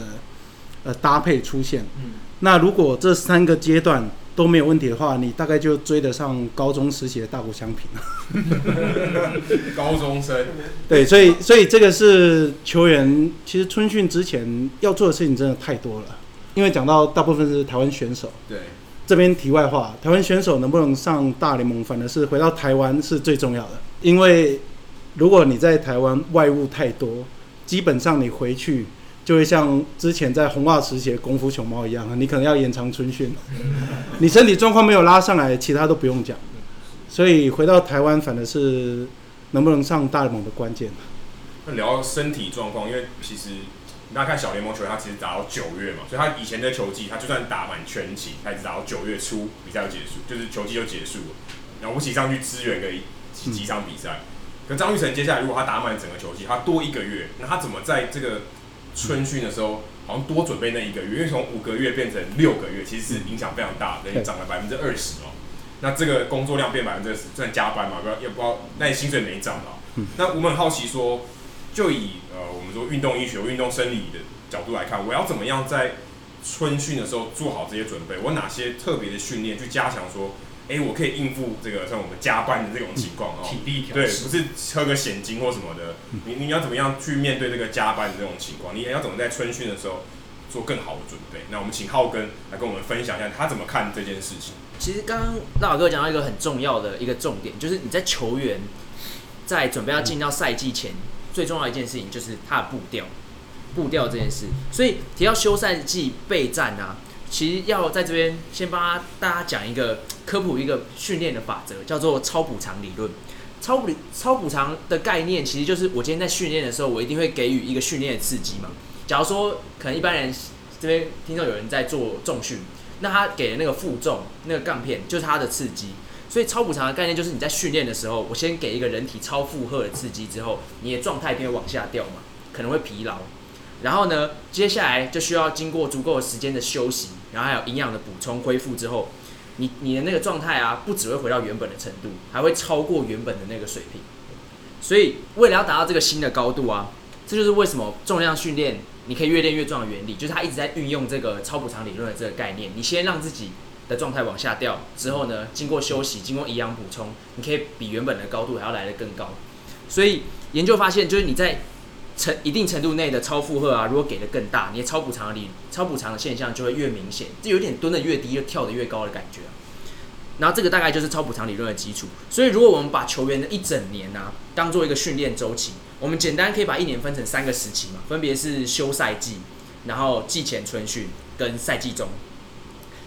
呃搭配出现。嗯，那如果这三个阶段都没有问题的话，你大概就追得上高中时期的大谷相平了。高中生。对，所以所以这个是球员其实春训之前要做的事情真的太多了，因为讲到大部分是台湾选手。对。这边题外话，台湾选手能不能上大联盟，反而是回到台湾是最重要的。因为如果你在台湾外务太多，基本上你回去就会像之前在红袜时期的功夫熊猫一样，你可能要延长春训。你身体状况没有拉上来，其他都不用讲。所以回到台湾，反而是能不能上大联盟的关键。那聊身体状况，因为其实。大家看小联盟球员，他其实打到九月嘛，所以他以前的球季，他就算打满全期，他也只打到九月初比赛就结束，就是球季就结束了。然后吴起上去支援个几几场比赛。可张玉成接下来如果他打满整个球季，他多一个月，那他怎么在这个春训的时候好像多准备那一个月？因为从五个月变成六个月，其实是影响非常大，等于涨了百分之二十哦。那这个工作量变百分之二十，算加班嘛？不要也不知道，那你薪水没涨到。那我们很好奇说，就以呃我们说运动医学、运动生理的角度来看，我要怎么样在春训的时候做好这些准备？我哪些特别的训练去加强说？哎、欸，我可以应付这个像我们加班的这种情况哦，体力调对，不是喝个险金或什么的。你你要怎么样去面对这个加班的这种情况？你也要怎么在春训的时候做更好的准备？那我们请浩根来跟我们分享一下他怎么看这件事情。其实刚刚大老哥讲到一个很重要的一个重点，就是你在球员在准备要进到赛季前，最重要一件事情就是他的步调，步调这件事。所以提到休赛季备战啊。其实要在这边先帮大家讲一个科普，一个训练的法则，叫做超补偿理论。超补超补偿的概念，其实就是我今天在训练的时候，我一定会给予一个训练的刺激嘛。假如说可能一般人这边听到有人在做重训，那他给的那个负重那个杠片就是他的刺激。所以超补偿的概念就是你在训练的时候，我先给一个人体超负荷的刺激之后，你的状态一定会往下掉嘛，可能会疲劳。然后呢，接下来就需要经过足够的时间的休息。然后还有营养的补充恢复之后，你你的那个状态啊，不只会回到原本的程度，还会超过原本的那个水平。所以为了要达到这个新的高度啊，这就是为什么重量训练你可以越练越壮的原理，就是它一直在运用这个超补偿理论的这个概念。你先让自己的状态往下掉，之后呢，经过休息，经过营养补充，你可以比原本的高度还要来得更高。所以研究发现，就是你在成一定程度内的超负荷啊，如果给的更大，你的超补偿的力、超补偿的现象就会越明显，就有点蹲的越低，又跳的越高的感觉。然后这个大概就是超补偿理论的基础。所以如果我们把球员的一整年啊当做一个训练周期，我们简单可以把一年分成三个时期嘛，分别是休赛季，然后季前春训跟赛季中。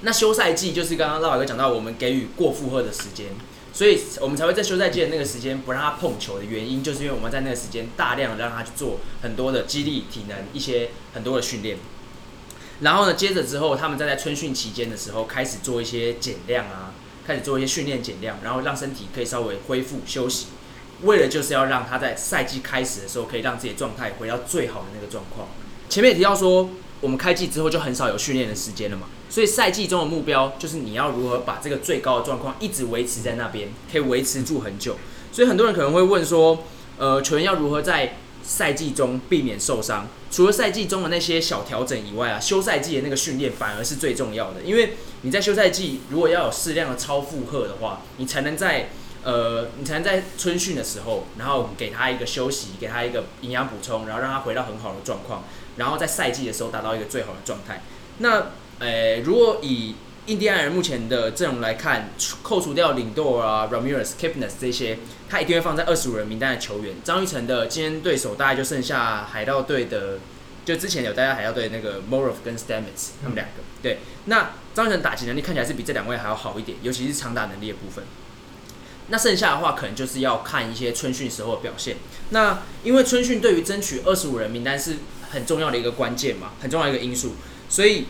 那休赛季就是刚刚老板哥讲到，我们给予过负荷的时间。所以我们才会在休赛季的那个时间不让他碰球的原因，就是因为我们在那个时间大量的让他去做很多的肌力、体能一些很多的训练。然后呢，接着之后，他们在在春训期间的时候开始做一些减量啊，开始做一些训练减量，然后让身体可以稍微恢复休息，为了就是要让他在赛季开始的时候可以让自己状态回到最好的那个状况。前面也提到说，我们开季之后就很少有训练的时间了嘛。所以赛季中的目标就是你要如何把这个最高的状况一直维持在那边，可以维持住很久。所以很多人可能会问说，呃，球员要如何在赛季中避免受伤？除了赛季中的那些小调整以外啊，休赛季的那个训练反而是最重要的。因为你在休赛季如果要有适量的超负荷的话，你才能在呃，你才能在春训的时候，然后给他一个休息，给他一个营养补充，然后让他回到很好的状况，然后在赛季的时候达到一个最好的状态。那诶、欸，如果以印第安人目前的阵容来看，扣除掉领舵啊、Ramirez、Kipnis 这些，他一定会放在二十五人名单的球员。张玉成的今天对手大概就剩下海盗队的，就之前有大家海盗队那个 Morov 跟 Stamets 他们两个。对，那张玉成打击能力看起来是比这两位还要好一点，尤其是长打能力的部分。那剩下的话，可能就是要看一些春训时候的表现。那因为春训对于争取二十五人名单是很重要的一个关键嘛，很重要的一个因素，所以。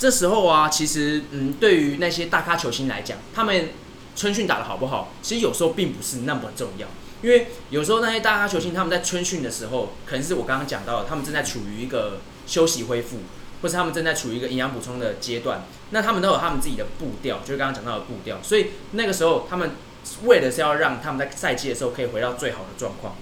这时候啊，其实嗯，对于那些大咖球星来讲，他们春训打得好不好，其实有时候并不是那么重要。因为有时候那些大咖球星他们在春训的时候，可能是我刚刚讲到的，他们正在处于一个休息恢复，或是他们正在处于一个营养补充的阶段。那他们都有他们自己的步调，就是刚刚讲到的步调。所以那个时候，他们为的是要让他们在赛季的时候可以回到最好的状况。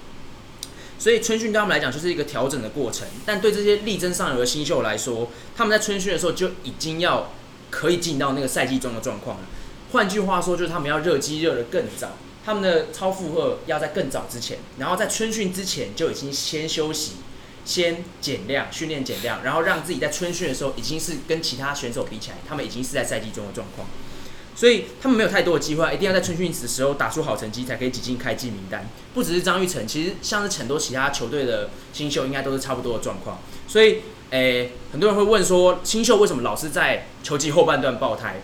所以春训对他们来讲就是一个调整的过程，但对这些力争上游的新秀来说，他们在春训的时候就已经要可以进到那个赛季中的状况了。换句话说，就是他们要热机热得更早，他们的超负荷要在更早之前，然后在春训之前就已经先休息、先减量、训练减量，然后让自己在春训的时候已经是跟其他选手比起来，他们已经是在赛季中的状况。所以他们没有太多的机会，一定要在春训时的时候打出好成绩，才可以挤进开季名单。不只是张玉成，其实像是很多其他球队的新秀，应该都是差不多的状况。所以，诶、很多人会问说，新秀为什么老是在球季后半段爆胎，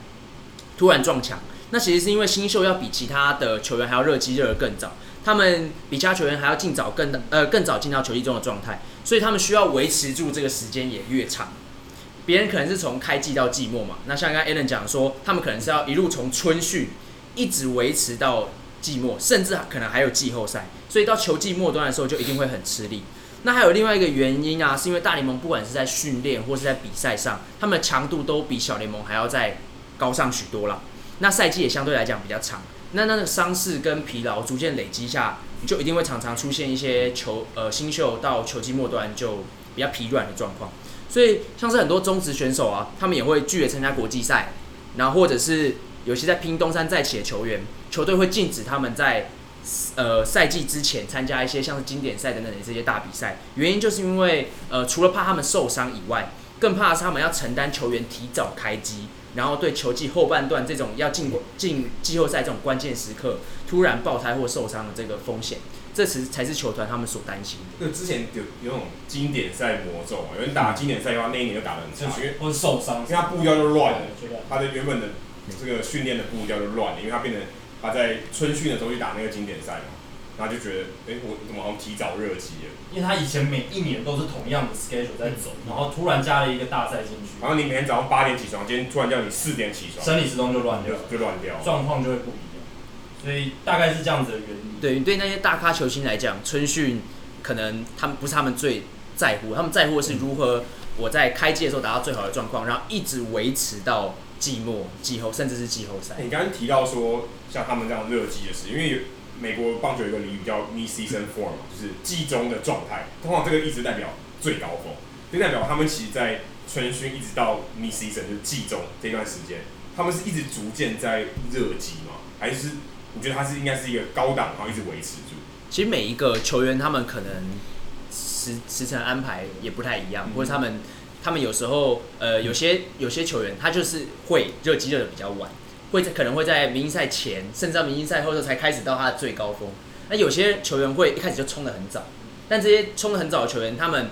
突然撞墙？那其实是因为新秀要比其他的球员还要热机热得更早，他们比其他球员还要尽早更呃更早进到球季中的状态，所以他们需要维持住这个时间也越长。别人可能是从开季到季末嘛，那像刚刚 Alan 讲说，他们可能是要一路从春训一直维持到季末，甚至可能还有季后赛，所以到球季末端的时候就一定会很吃力。那还有另外一个原因啊，是因为大联盟不管是在训练或是在比赛上，他们的强度都比小联盟还要再高上许多了。那赛季也相对来讲比较长。那那个伤势跟疲劳逐渐累积下，就一定会常常出现一些球呃新秀到球季末端就比较疲软的状况。所以像是很多中职选手啊，他们也会拒绝参加国际赛，然后或者是有些在拼东山再起的球员，球队会禁止他们在呃赛季之前参加一些像是经典赛等等的这些大比赛。原因就是因为呃除了怕他们受伤以外，更怕的是他们要承担球员提早开机。然后对球季后半段这种要进进季后赛这种关键时刻突然爆胎或受伤的这个风险，这其实才是球团他们所担心的。那之前有有那种经典赛魔咒嘛？有人打经典赛的话，那一年就打得很差，因为或是受伤，因为他步调就乱了，他的原本的这个训练的步调就乱了，因为他变成他在春训的时候去打那个经典赛嘛。然后就觉得，哎，我怎么好像提早热机了？因为他以前每一年都是同样的 schedule 在走，然后突然加了一个大赛进去。然后你每天早上八点起床，今天突然叫你四点起床，生理时钟就乱掉，就乱掉，状况就会不一样。所以大概是这样子的原因。对，对那些大咖球星来讲，春训可能他们不是他们最在乎，他们在乎的是如何我在开季的时候达到最好的状况，然后一直维持到季末、季后，甚至是季后赛。你刚刚提到说，像他们这样热季的事，因为。美国棒球有一个俚语叫 mid-season form，就是季中的状态。通常这个一直代表最高峰，就代表他们其实，在春训一直到 mid-season 就是季中这段时间，他们是一直逐渐在热季吗？还是你觉得他是应该是一个高档，然后一直维持住？其实每一个球员他们可能时时程安排也不太一样，或者他们他们有时候呃有些有些球员他就是会热机热的比较晚。会在可能会在明星赛前，甚至到明星赛后头才开始到他的最高峰。那有些球员会一开始就冲的很早，但这些冲的很早的球员，他们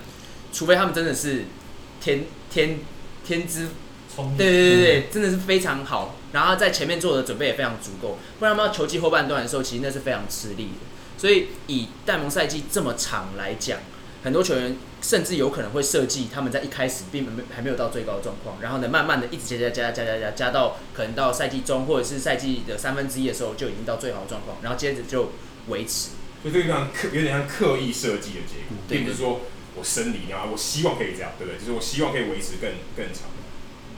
除非他们真的是天天天资，对对对对，真的是非常好，然后在前面做的准备也非常足够，不然他们到球季后半段的时候，其实那是非常吃力的。所以以戴蒙赛季这么长来讲，很多球员。甚至有可能会设计他们在一开始并没还没有到最高状况，然后呢，慢慢的一直加加加加加加加到可能到赛季中或者是赛季的三分之一的时候就已经到最好的状况，然后接着就维持。所以这个像刻有点像刻意设计的结果，并不是说我生理啊，我希望可以这样，对不对？就是我希望可以维持更更长，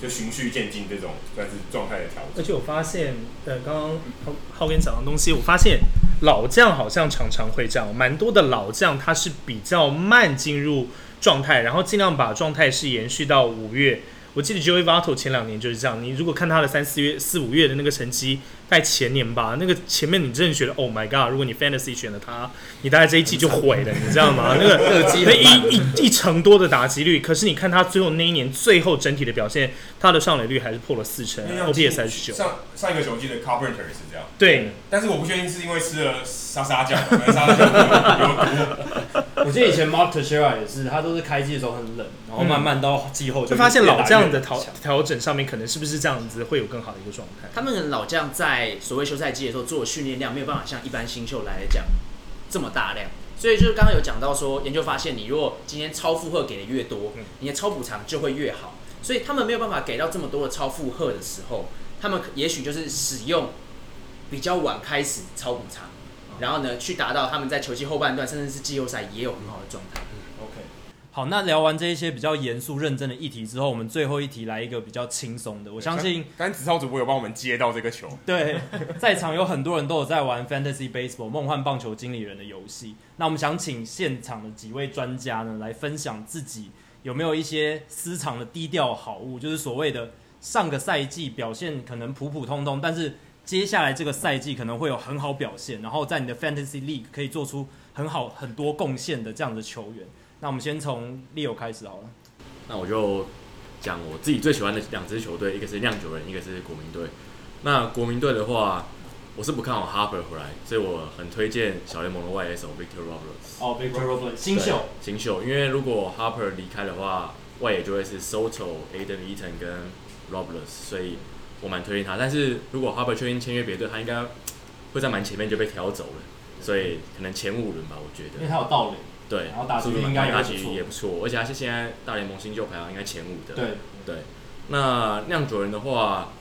就循序渐进这种算是状态的调整。而且我发现，呃，刚刚浩浩跟讲的东西，我发现。老将好像常常会这样，蛮多的老将他是比较慢进入状态，然后尽量把状态是延续到五月。我记得 Joey Votto 前两年就是这样，你如果看他的三四月、四五月的那个成绩。在前年吧，那个前面你真的觉得，Oh my God！如果你 Fantasy 选了他，你大概这一季就毁了，你知道吗？那个那一一一成多的打击率，可是你看他最后那一年最后整体的表现，他的上垒率还是破了四成，OPS 三十九。上上一个球季的 Carpenter 是这样，对，但是我不确定是因为吃了沙沙酱，沙沙酱有毒。我记得以前 Mark Teixeira 也是，他都是开季的时候很冷，然后慢慢到季后就发现老将的调调整上面，可能是不是这样子会有更好的一个状态？他们老将在。在所谓休赛季的时候做训练量没有办法像一般新秀来讲这么大量，所以就是刚刚有讲到说，研究发现你如果今天超负荷给的越多，你的超补偿就会越好。所以他们没有办法给到这么多的超负荷的时候，他们也许就是使用比较晚开始超补偿，然后呢去达到他们在球季后半段甚至是季后赛也有很好的状态。好，那聊完这一些比较严肃认真的议题之后，我们最后一题来一个比较轻松的。我相信刚才子超主播有帮我们接到这个球。对，在场有很多人都有在玩 Fantasy Baseball 梦幻棒球经理人的游戏。那我们想请现场的几位专家呢，来分享自己有没有一些私藏的低调好物，就是所谓的上个赛季表现可能普普通通，但是接下来这个赛季可能会有很好表现，然后在你的 Fantasy League 可以做出很好很多贡献的这样的球员。那我们先从 Leo 开始好了。那我就讲我自己最喜欢的两支球队，一个是酿酒人，一个是国民队。那国民队的话，我是不看好 Harper 回来，所以我很推荐小联盟的外野手 Victor Robles。哦，Victor Robles，新秀。新秀，因为如果 Harper 离开的话，外野就会是 Soto、Adam Eaton 跟 Robles，所以我蛮推荐他。但是如果 Harper 确定签约别队，他应该会在蛮前面就被挑走了，所以可能前五轮吧，我觉得。因为他有盗垒。对，然后打击率应该也不错，也不错，而且他是现在大联盟新秀排行应该前五的。对对，那酿酒人的话，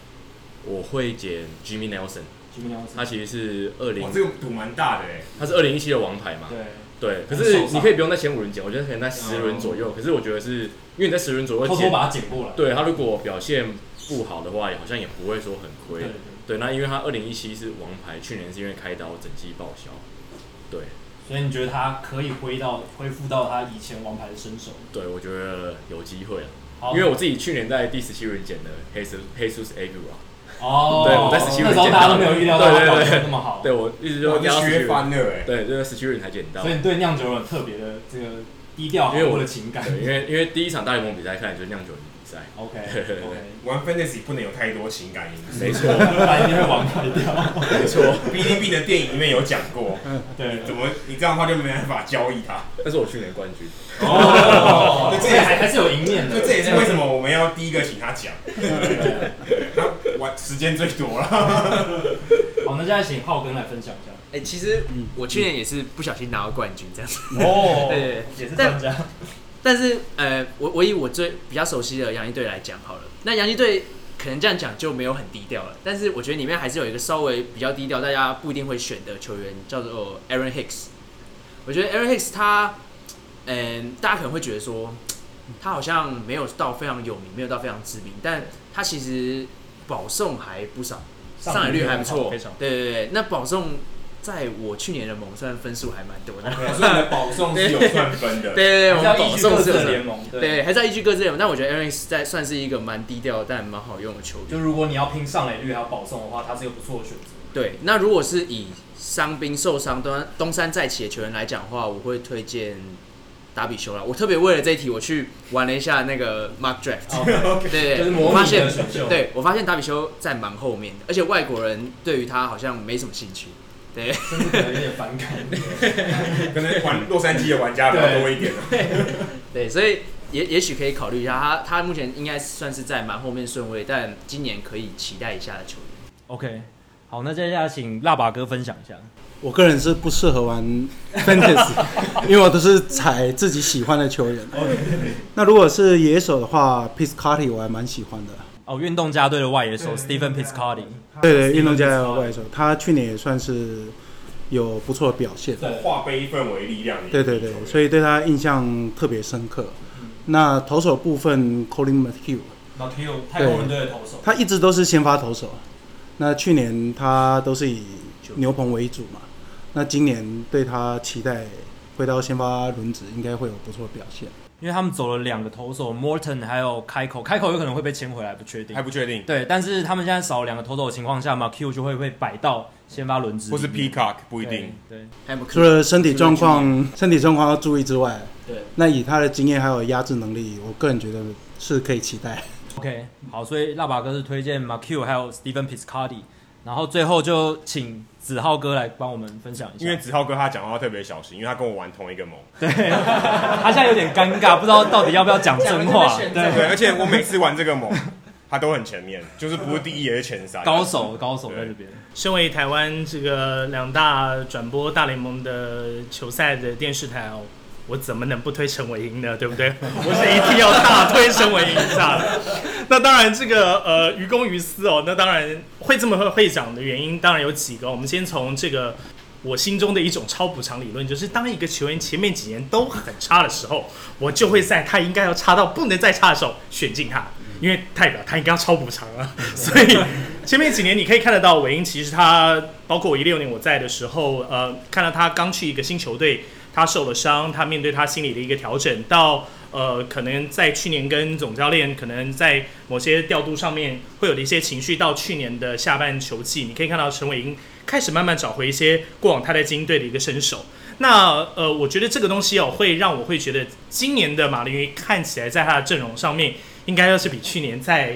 我会捡 Jimmy Nelson。Jimmy Nelson，他其实是二零，这个赌蛮大的哎，他是二零一七的王牌嘛。对对，可是你可以不用在前五轮捡，我觉得可能在十轮左右。可是我觉得是因为你在十轮左右偷偷把它捡过来。对，他如果表现不好的话，好像也不会说很亏。对，那因为他二零一七是王牌，去年是因为开刀整季报销。对，所以你觉得他可以恢到恢复到他以前王牌的身手？对，我觉得有机会啊，因为我自己去年在第十七轮捡的黑斯黑苏斯 Aguilar 哦，对，我在十七轮那时候大家都没有预料到他表现那么好，对我一直就削翻了哎，对，就是十七轮才捡到，所以你对酿酒人特别的这个低调，因为我的情感，对因为因为第一场大联盟比赛看来就是酿酒人。OK，玩 Fantasy 不能有太多情感因素，没错，他一定会玩坏掉。没错，BDB 的电影里面有讲过，对，怎么你这样的话就没办法交易他？那是我去年冠军。哦，这还还是有赢面的，这也是为什么我们要第一个请他讲。他玩时间最多了。好，那现在请浩根来分享一下。哎，其实我去年也是不小心拿到冠军这样子。哦，对，也是专家。但是，呃，我我以我最比较熟悉的洋基队来讲好了，那洋基队可能这样讲就没有很低调了。但是我觉得里面还是有一个稍微比较低调，大家不一定会选的球员，叫做 Aaron Hicks。我觉得 Aaron Hicks 他，嗯，大家可能会觉得说，他好像没有到非常有名，没有到非常知名，但他其实保送还不少，上垒率还不错，对对对，那保送。在我去年的盟算分数还蛮多的，所以你的保送是有算分的。对 对对，我们保送是有联盟，对，还是要依据各自联盟。但我觉得 Aaron 在算是一个蛮低调但蛮好用的球员。就如果你要拼上垒率还有保送的话，他是一个不错的选择。对，那如果是以伤兵受伤东东山再起的球员来讲的话，我会推荐达比修啦。我特别为了这一题，我去玩了一下那个 Mark Draft。对对，我发现，对我发现达比修在蛮后面的，而且外国人对于他好像没什么兴趣。对，甚至可能有点反感，可能玩洛杉矶的玩家比较多一点。对，对，所以也也许可以考虑一下他，他目前应该算是在蛮后面顺位，但今年可以期待一下的球员。OK，好，那接下来请辣把哥分享一下。我个人是不适合玩 Fantasy，因为我都是踩自己喜欢的球员。那如果是野手的话，Piscotty 我还蛮喜欢的。哦，运动家队的外野手 Stephen Piscotty，对对，运动家队的外野手，他去年也算是有不错的表现，化悲愤为力量，对对对，所以对他印象特别深刻。那投手部分，Collin McHugh，McHugh 太空人队的投手，他一直都是先发投手。那去年他都是以牛棚为主嘛，那今年对他期待回到先发轮值，应该会有不错的表现。因为他们走了两个投手，Morton 还有开口，开口有可能会被签回来，不确定，还不确定。对，但是他们现在少了两个投手的情况下，McHugh 就会被摆到先发轮值，或是 Peacock 不一定。对，除了身体状况、身体状况要注意之外，对，那以他的经验还有压制能力，我个人觉得是可以期待。OK，好，所以辣爸哥是推荐 McHugh 还有 Stephen Piscotty，然后最后就请。子浩哥来帮我们分享一下，因为子浩哥他讲话特别小心，因为他跟我玩同一个盟。对，他现在有点尴尬，不知道到底要不要讲真话。对对，而且我每次玩这个盟，他都很前面，就是不是第一也是前三。高手，高手在这边。身为台湾这个两大转播大联盟的球赛的电视台哦。我怎么能不推陈伟英呢？对不对？我是一定要大推陈伟英一下的。那当然，这个呃，于公于私哦，那当然会这么会会讲的原因，当然有几个。我们先从这个我心中的一种超补偿理论，就是当一个球员前面几年都很差的时候，我就会在他应该要差到不能再差的时候选进他，因为代表他应该要超补偿啊。所以前面几年你可以看得到，伟英其实他包括我一六年我在的时候，呃，看到他刚去一个新球队。他受了伤，他面对他心理的一个调整，到呃，可能在去年跟总教练可能在某些调度上面会有的一些情绪，到去年的下半球季，你可以看到陈伟英开始慢慢找回一些过往他在精英队的一个身手。那呃，我觉得这个东西哦，会让我会觉得今年的马林鱼看起来在他的阵容上面，应该要是比去年在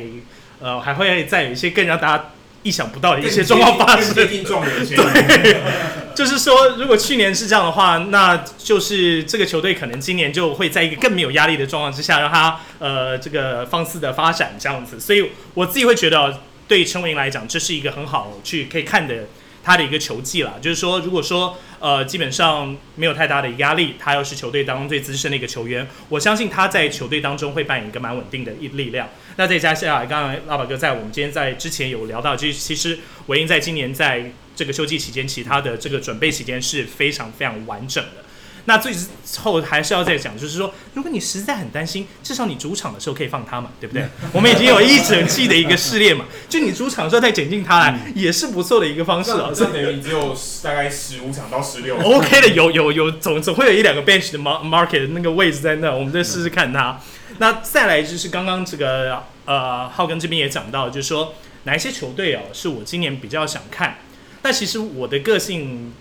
呃，还会再有一些更让大家。意想不到的一些状况发生，对，就是说，如果去年是这样的话，那就是这个球队可能今年就会在一个更没有压力的状况之下，让他呃这个放肆的发展这样子。所以我自己会觉得，对陈伟霆来讲，这是一个很好去可以看的他的一个球技啦。就是说，如果说呃基本上没有太大的压力，他又是球队当中最资深的一个球员，我相信他在球队当中会扮演一个蛮稳定的一力量。那再加下，刚刚拉宝哥在我们今天在之前有聊到，就是其实韦英在今年在这个休季期间，其他的这个准备期间是非常非常完整的。那最后还是要再讲，就是说，如果你实在很担心，至少你主场的时候可以放他嘛，对不对？我们已经有一整季的一个试炼嘛，就你主场的时候再剪进他来，嗯、也是不错的一个方式啊。这等于只有大概十五场到十六。OK 的，有有有，总总会有一两个 bench 的 market 那个位置在那，我们再试试看他。嗯、那再来就是刚刚这个呃浩根这边也讲到，就是说哪一些球队哦是我今年比较想看。那其实我的个性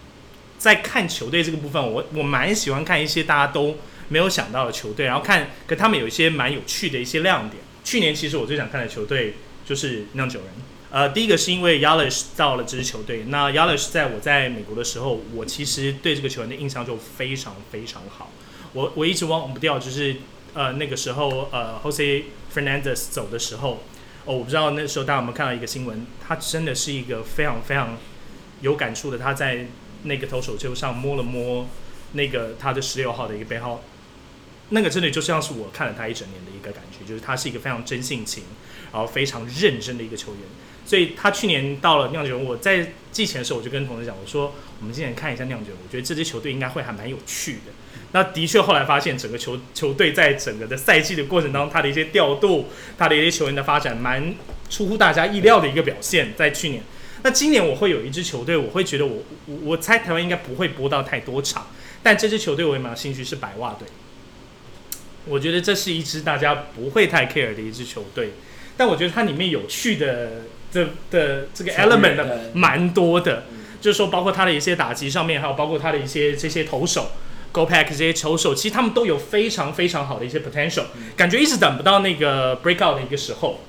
在看球队这个部分，我我蛮喜欢看一些大家都没有想到的球队，然后看跟他们有一些蛮有趣的一些亮点。去年其实我最想看的球队就是酿酒人。呃，第一个是因为 Yelich 到了这支球队，那 Yelich 在我在美国的时候，我其实对这个球员的印象就非常非常好。我我一直忘不掉，就是呃那个时候呃 Jose Fernandez 走的时候，哦，我不知道那时候大家有没有看到一个新闻，他真的是一个非常非常。有感触的，他在那个投手球上摸了摸那个他的十六号的一个背号，那个真的就像是我看了他一整年的一个感觉，就是他是一个非常真性情，然后非常认真的一个球员。所以他去年到了酿酒，我在季前的时候我就跟同事讲，我说我们今年看一下酿酒，我觉得这支球队应该会还蛮有趣的。那的确后来发现整个球球队在整个的赛季的过程当中，他的一些调度，他的一些球员的发展，蛮出乎大家意料的一个表现，在去年。那今年我会有一支球队，我会觉得我我我猜台湾应该不会播到太多场，但这支球队我也蛮有兴趣，是白袜队。我觉得这是一支大家不会太 care 的一支球队，但我觉得它里面有趣的的的这个 element 的蛮多的，就是说包括它的一些打击上面，还有包括它的一些这些投手 Go Pack 这些球手，其实他们都有非常非常好的一些 potential，感觉一直等不到那个 breakout 的一个时候，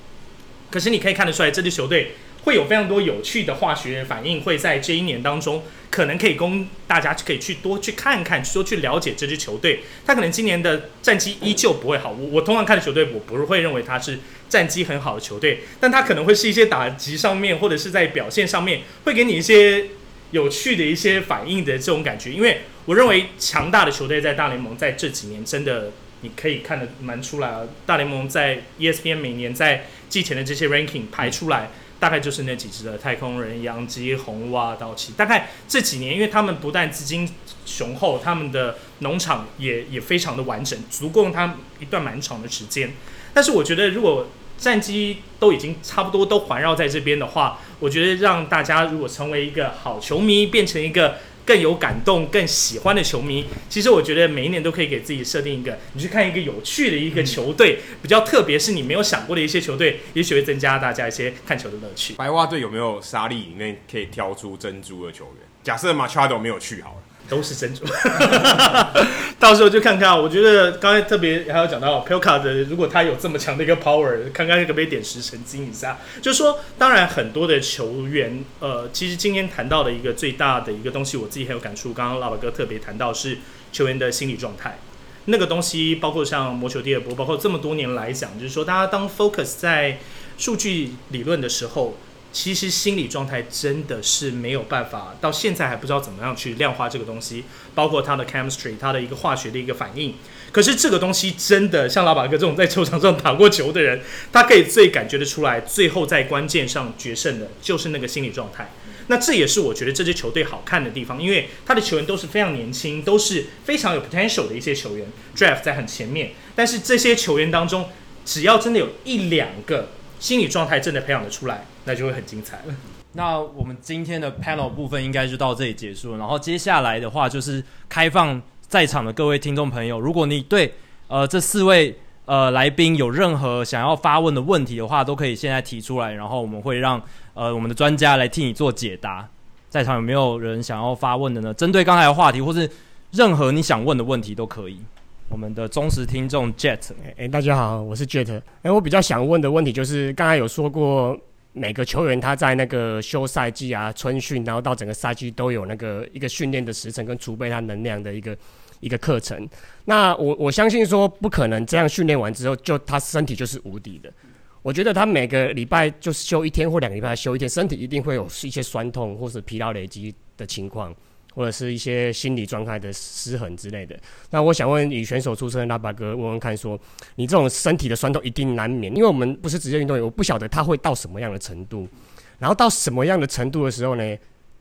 可是你可以看得出来这支球队。会有非常多有趣的化学反应，会在这一年当中，可能可以供大家可以去多去看看，多去了解这支球队。他可能今年的战绩依旧不会好，我我通常看的球队，我不会认为他是战绩很好的球队，但他可能会是一些打击上面或者是在表现上面，会给你一些有趣的一些反应的这种感觉。因为我认为强大的球队在大联盟在这几年真的你可以看得蛮出来啊，大联盟在 ESPN 每年在季前的这些 ranking 排出来。大概就是那几只的太空人、洋基、红蛙、道奇。大概这几年，因为他们不但资金雄厚，他们的农场也也非常的完整，足够他们一段蛮长的时间。但是我觉得，如果战机都已经差不多都环绕在这边的话，我觉得让大家如果成为一个好球迷，变成一个。更有感动、更喜欢的球迷，其实我觉得每一年都可以给自己设定一个，你去看一个有趣的一个球队，比较特别是你没有想过的一些球队，也许会增加大家一些看球的乐趣。白袜队有没有沙粒里面可以挑出珍珠的球员？假设马查多没有去好了。都是珍珠，到时候就看看。我觉得刚才特别还有讲到 Pelka 的，如果他有这么强的一个 power，看看可不可以点石成金一下。就是说，当然很多的球员，呃，其实今天谈到的一个最大的一个东西，我自己很有感触。刚刚老板哥特别谈到是球员的心理状态，那个东西包括像魔球第二波，包括这么多年来讲，就是说大家当 focus 在数据理论的时候。其实心理状态真的是没有办法，到现在还不知道怎么样去量化这个东西，包括它的 chemistry，它的一个化学的一个反应。可是这个东西真的像老板哥这种在球场上打过球的人，他可以最感觉得出来，最后在关键上决胜的就是那个心理状态。那这也是我觉得这支球队好看的地方，因为他的球员都是非常年轻，都是非常有 potential 的一些球员，draft 在很前面。但是这些球员当中，只要真的有一两个。心理状态真的培养得出来，那就会很精彩。那我们今天的 panel 部分应该就到这里结束了。然后接下来的话就是开放在场的各位听众朋友，如果你对呃这四位呃来宾有任何想要发问的问题的话，都可以现在提出来，然后我们会让呃我们的专家来替你做解答。在场有没有人想要发问的呢？针对刚才的话题，或是任何你想问的问题都可以。我们的忠实听众 Jet，哎、大家好，我是 Jet。哎，我比较想问的问题就是，刚才有说过，每个球员他在那个休赛季啊、春训，然后到整个赛季都有那个一个训练的时程跟储备他能量的一个一个课程。那我我相信说，不可能这样训练完之后，就他身体就是无敌的。我觉得他每个礼拜就是休一天或两个礼拜休一天，身体一定会有一些酸痛或是疲劳累积的情况。或者是一些心理状态的失衡之类的。那我想问，以选手出身的拉巴哥问问看，说你这种身体的酸痛一定难免，因为我们不是职业运动员，我不晓得他会到什么样的程度，然后到什么样的程度的时候呢？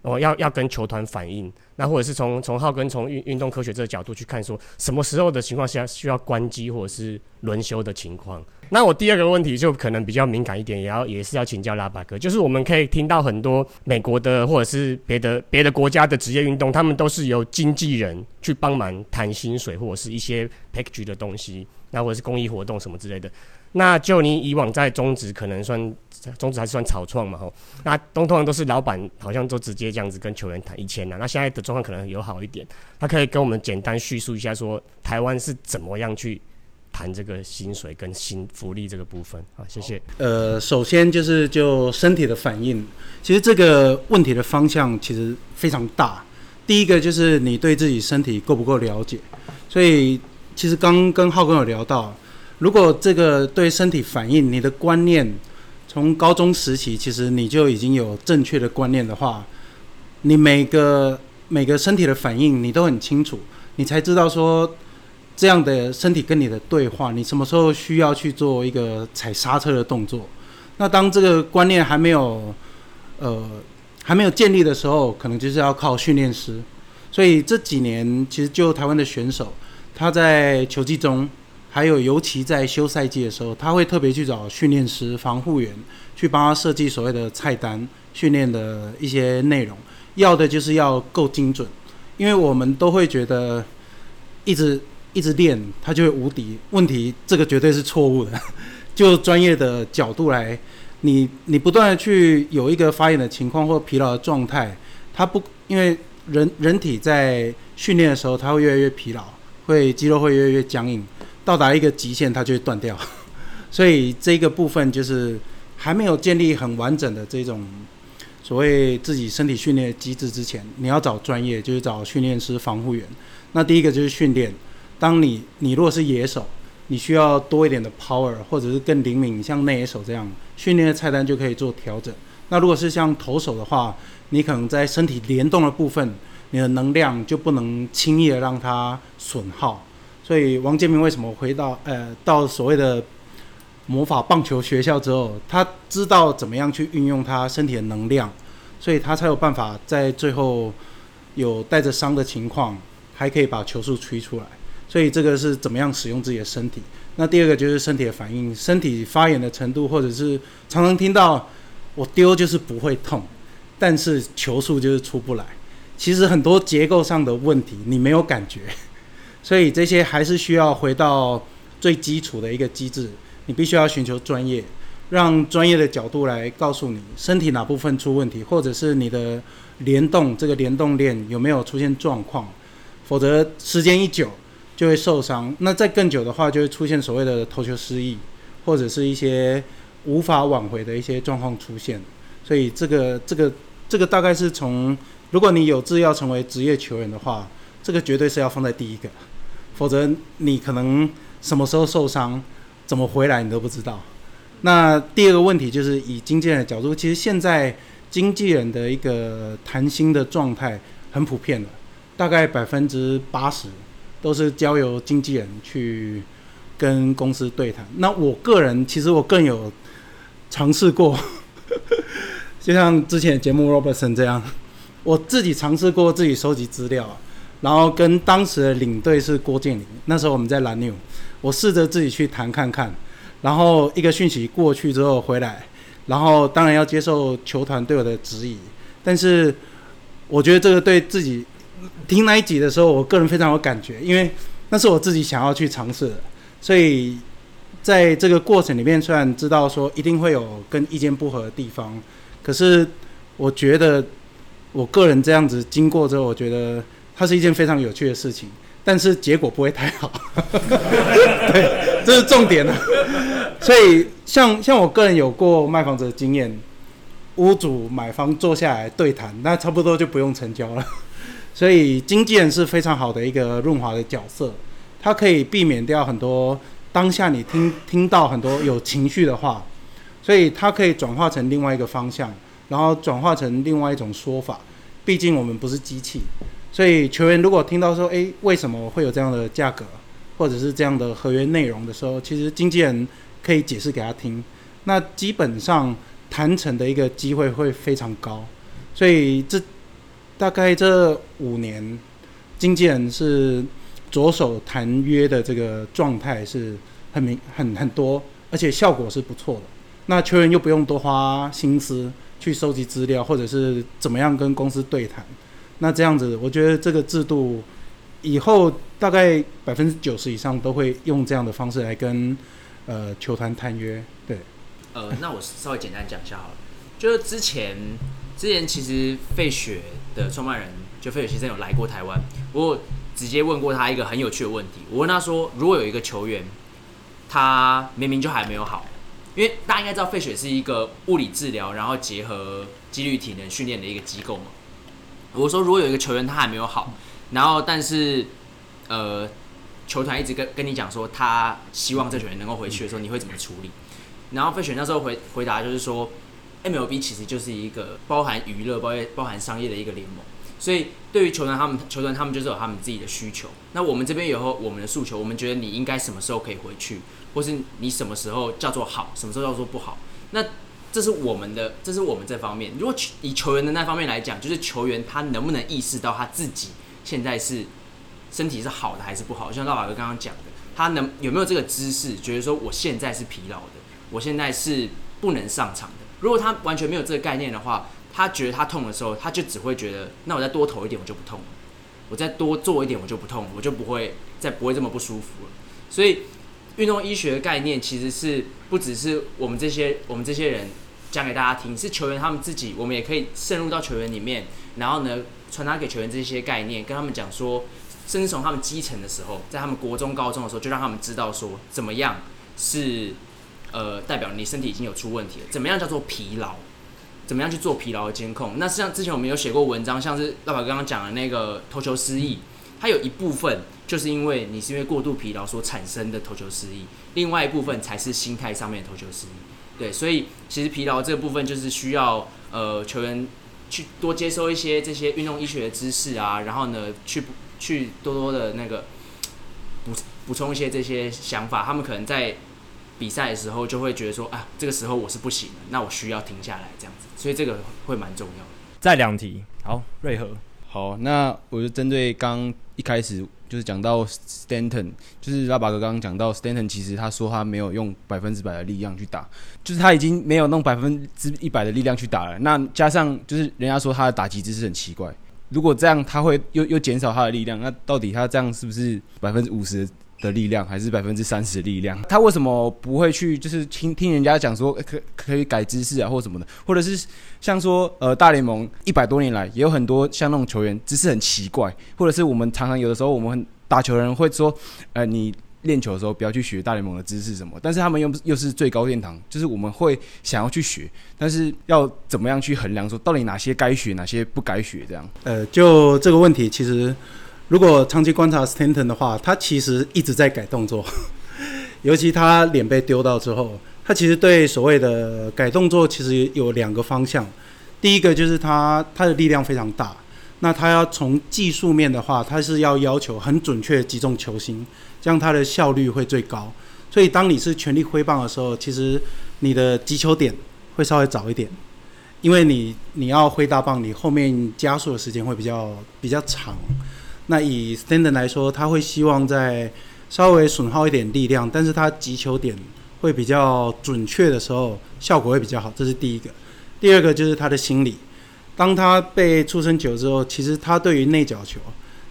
哦，要要跟球团反映，那或者是从从浩根从运运动科学这个角度去看，说什么时候的情况下需要关机或者是轮休的情况。那我第二个问题就可能比较敏感一点，也要也是要请教拉巴哥，就是我们可以听到很多美国的或者是别的别的国家的职业运动，他们都是由经纪人去帮忙谈薪水或者是一些 package 的东西，那或者是公益活动什么之类的。那就你以往在中职可能算中职还是算草创嘛吼，那通常都是老板好像都直接这样子跟球员谈一千啊，那现在的状况可能有好一点，他可以跟我们简单叙述一下说台湾是怎么样去。谈这个薪水跟薪福利这个部分啊，谢谢。呃，首先就是就身体的反应，其实这个问题的方向其实非常大。第一个就是你对自己身体够不够了解，所以其实刚跟浩哥有聊到，如果这个对身体反应你的观念从高中时期其实你就已经有正确的观念的话，你每个每个身体的反应你都很清楚，你才知道说。这样的身体跟你的对话，你什么时候需要去做一个踩刹车的动作？那当这个观念还没有，呃，还没有建立的时候，可能就是要靠训练师。所以这几年，其实就台湾的选手，他在球技中，还有尤其在休赛季的时候，他会特别去找训练师、防护员去帮他设计所谓的菜单、训练的一些内容，要的就是要够精准，因为我们都会觉得一直。一直练，他就会无敌。问题这个绝对是错误的。就专业的角度来，你你不断的去有一个发炎的情况或疲劳的状态，他不因为人人体在训练的时候，他会越来越疲劳，会肌肉会越来越僵硬，到达一个极限，它就会断掉。所以这个部分就是还没有建立很完整的这种所谓自己身体训练机制之前，你要找专业，就是找训练师、防护员。那第一个就是训练。当你你如果是野手，你需要多一点的 power，或者是更灵敏，像内野手这样训练的菜单就可以做调整。那如果是像投手的话，你可能在身体联动的部分，你的能量就不能轻易的让它损耗。所以王建民为什么回到呃到所谓的魔法棒球学校之后，他知道怎么样去运用他身体的能量，所以他才有办法在最后有带着伤的情况，还可以把球速吹出来。所以这个是怎么样使用自己的身体？那第二个就是身体的反应，身体发炎的程度，或者是常常听到我丢就是不会痛，但是球速就是出不来。其实很多结构上的问题你没有感觉，所以这些还是需要回到最基础的一个机制，你必须要寻求专业，让专业的角度来告诉你身体哪部分出问题，或者是你的联动这个联动链有没有出现状况，否则时间一久。就会受伤，那再更久的话，就会出现所谓的投球失忆，或者是一些无法挽回的一些状况出现。所以这个这个这个大概是从，如果你有志要成为职业球员的话，这个绝对是要放在第一个，否则你可能什么时候受伤，怎么回来你都不知道。那第二个问题就是以经纪人的角度，其实现在经纪人的一个谈薪的状态很普遍的，大概百分之八十。都是交由经纪人去跟公司对谈。那我个人其实我更有尝试过，就像之前节目 Robertson 这样，我自己尝试过自己收集资料，然后跟当时的领队是郭建林，那时候我们在蓝牛，我试着自己去谈看看，然后一个讯息过去之后回来，然后当然要接受球团对我的质疑，但是我觉得这个对自己。听那一集的时候，我个人非常有感觉，因为那是我自己想要去尝试的，所以在这个过程里面，虽然知道说一定会有跟意见不合的地方，可是我觉得我个人这样子经过之后，我觉得它是一件非常有趣的事情，但是结果不会太好，对，这是重点了。所以像像我个人有过卖房子的经验，屋主买方坐下来对谈，那差不多就不用成交了。所以经纪人是非常好的一个润滑的角色，它可以避免掉很多当下你听听到很多有情绪的话，所以它可以转化成另外一个方向，然后转化成另外一种说法。毕竟我们不是机器，所以球员如果听到说，诶，为什么会有这样的价格，或者是这样的合约内容的时候，其实经纪人可以解释给他听，那基本上谈成的一个机会会非常高。所以这。大概这五年，经纪人是着手谈约的这个状态是很明很很多，而且效果是不错的。那球员又不用多花心思去收集资料，或者是怎么样跟公司对谈。那这样子，我觉得这个制度以后大概百分之九十以上都会用这样的方式来跟呃球团谈约。对，呃，那我稍微简单讲一下好了。就是之前之前其实费雪的创办人就费雪先生有来过台湾，我直接问过他一个很有趣的问题。我问他说，如果有一个球员，他明明就还没有好，因为大家应该知道费雪是一个物理治疗，然后结合肌力体能训练的一个机构嘛。我说，如果有一个球员他还没有好，然后但是呃，球团一直跟跟你讲说他希望这球员能够回去的时候，你会怎么处理？然后费雪那时候回回答就是说，MLB 其实就是一个包含娱乐、包包含商业的一个联盟，所以对于球团他们球团他们就是有他们自己的需求。那我们这边有我们的诉求，我们觉得你应该什么时候可以回去，或是你什么时候叫做好，什么时候叫做不好？那这是我们的，这是我们这方面。如果以球员的那方面来讲，就是球员他能不能意识到他自己现在是身体是好的还是不好？像大马哥刚刚讲的，他能有没有这个知识，觉得说我现在是疲劳的，我现在是不能上场的。如果他完全没有这个概念的话，他觉得他痛的时候，他就只会觉得，那我再多投一点，我就不痛了；我再多做一点，我就不痛了，我就不会再不会这么不舒服了。所以，运动医学的概念其实是不只是我们这些我们这些人。讲给大家听，是球员他们自己，我们也可以渗入到球员里面，然后呢，传达给球员这些概念，跟他们讲说，甚至从他们基层的时候，在他们国中、高中的时候，就让他们知道说，怎么样是呃代表你身体已经有出问题了，怎么样叫做疲劳，怎么样去做疲劳的监控。那像之前我们有写过文章，像是老板刚刚讲的那个投球失忆，它有一部分就是因为你是因为过度疲劳所产生的投球失忆，另外一部分才是心态上面的投球失意。对，所以其实疲劳这个部分就是需要呃球员去多接收一些这些运动医学的知识啊，然后呢去去多多的那个补补充一些这些想法，他们可能在比赛的时候就会觉得说啊，这个时候我是不行的，那我需要停下来这样子，所以这个会蛮重要的。再两题，好，瑞和，好，那我就针对刚一开始。就是讲到 Stanton，就是拉巴哥刚刚讲到 Stanton，其实他说他没有用百分之百的力量去打，就是他已经没有弄百分之一百的力量去打了。那加上就是人家说他的打击姿势很奇怪，如果这样他会又又减少他的力量，那到底他这样是不是百分之五十？的力量还是百分之三十力量，他为什么不会去就是听听人家讲说可可以改姿势啊或什么的，或者是像说呃大联盟一百多年来也有很多像那种球员姿势很奇怪，或者是我们常常有的时候我们打球人会说，呃你练球的时候不要去学大联盟的姿势什么，但是他们又又是最高殿堂，就是我们会想要去学，但是要怎么样去衡量说到底哪些该学哪些不该学这样？呃，就这个问题其实。如果长期观察 Stanton 的话，他其实一直在改动作，尤其他脸被丢到之后，他其实对所谓的改动作其实有两个方向。第一个就是他他的力量非常大，那他要从技术面的话，他是要要求很准确击中球心，这样他的效率会最高。所以当你是全力挥棒的时候，其实你的击球点会稍微早一点，因为你你要挥大棒，你后面加速的时间会比较比较长。那以 Stanton 来说，他会希望在稍微损耗一点力量，但是他击球点会比较准确的时候，效果会比较好。这是第一个。第二个就是他的心理，当他被出生球之后，其实他对于内角球，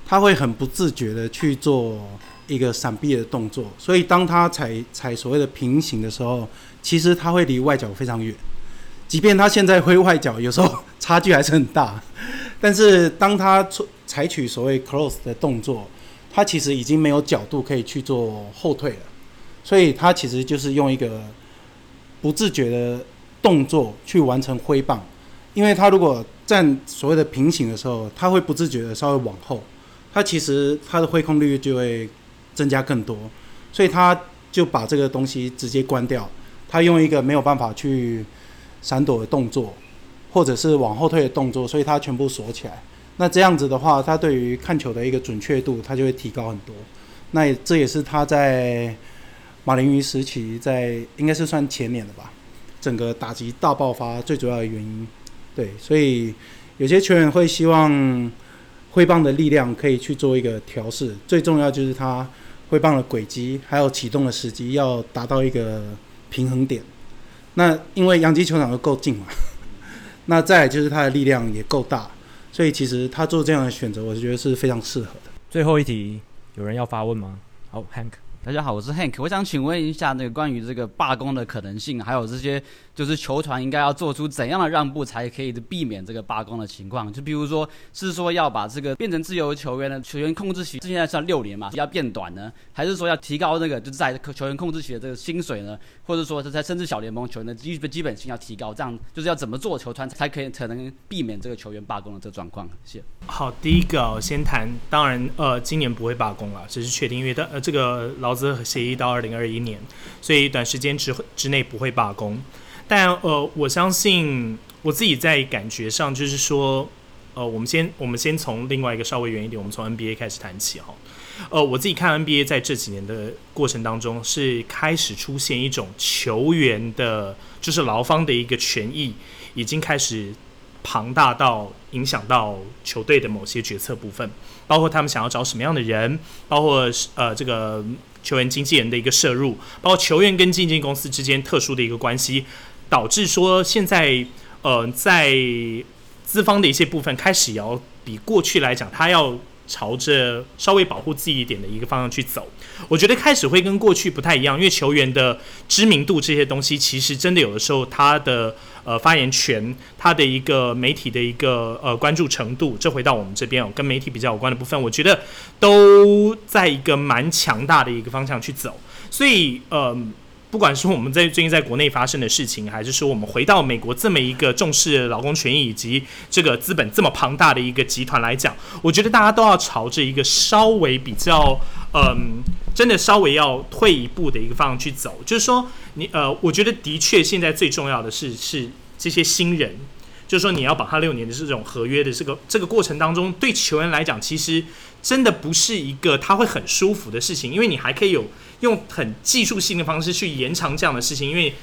他会很不自觉的去做一个闪避的动作。所以当他踩踩所谓的平行的时候，其实他会离外角非常远。即便他现在挥外角，有时候差距还是很大，但是当他出采取所谓 close 的动作，他其实已经没有角度可以去做后退了，所以他其实就是用一个不自觉的动作去完成挥棒，因为他如果站所谓的平行的时候，他会不自觉的稍微往后，他其实他的挥空率就会增加更多，所以他就把这个东西直接关掉，他用一个没有办法去闪躲的动作，或者是往后退的动作，所以他全部锁起来。那这样子的话，他对于看球的一个准确度，他就会提高很多。那也这也是他在马林鱼时期，在应该是算前年的吧，整个打击大爆发最主要的原因。对，所以有些球员会希望挥棒的力量可以去做一个调试，最重要就是他挥棒的轨迹还有启动的时机要达到一个平衡点。那因为洋基球场又够近嘛，那再就是他的力量也够大，所以其实他做这样的选择，我是觉得是非常适合的。最后一题，有人要发问吗？好，Hank。大家好，我是 Hank，我想请问一下，那个关于这个罢工的可能性，还有这些就是球团应该要做出怎样的让步，才可以避免这个罢工的情况？就比如说，是说要把这个变成自由球员的球员控制期，现在算六年嘛，要变短呢？还是说要提高那个就是在球员控制期的这个薪水呢？或者说是在甚至小联盟球员的基基本性要提高？这样就是要怎么做球团才可以才能避免这个球员罢工的这个状况？谢谢。好，第一个我先谈，当然呃，今年不会罢工了，这是确定，因为的呃这个劳资协议到二零二一年，所以短时间之之内不会罢工。但呃，我相信我自己在感觉上就是说，呃，我们先我们先从另外一个稍微远一点，我们从 NBA 开始谈起哈。呃，我自己看 NBA 在这几年的过程当中，是开始出现一种球员的，就是劳方的一个权益，已经开始。庞大到影响到球队的某些决策部分，包括他们想要找什么样的人，包括呃这个球员经纪人的一个摄入，包括球员跟经纪公司之间特殊的一个关系，导致说现在呃在资方的一些部分开始要比过去来讲，他要朝着稍微保护自己一点的一个方向去走。我觉得开始会跟过去不太一样，因为球员的知名度这些东西，其实真的有的时候他的。呃，发言权，他的一个媒体的一个呃关注程度，这回到我们这边哦，跟媒体比较有关的部分，我觉得都在一个蛮强大的一个方向去走。所以，呃，不管是我们在最近在国内发生的事情，还是说我们回到美国这么一个重视劳工权益以及这个资本这么庞大的一个集团来讲，我觉得大家都要朝着一个稍微比较，嗯、真的稍微要退一步的一个方向去走，就是说。你呃，我觉得的确，现在最重要的是是这些新人，就是说你要把他六年的这种合约的这个这个过程当中，对球员来讲，其实真的不是一个他会很舒服的事情，因为你还可以有用很技术性的方式去延长这样的事情，因为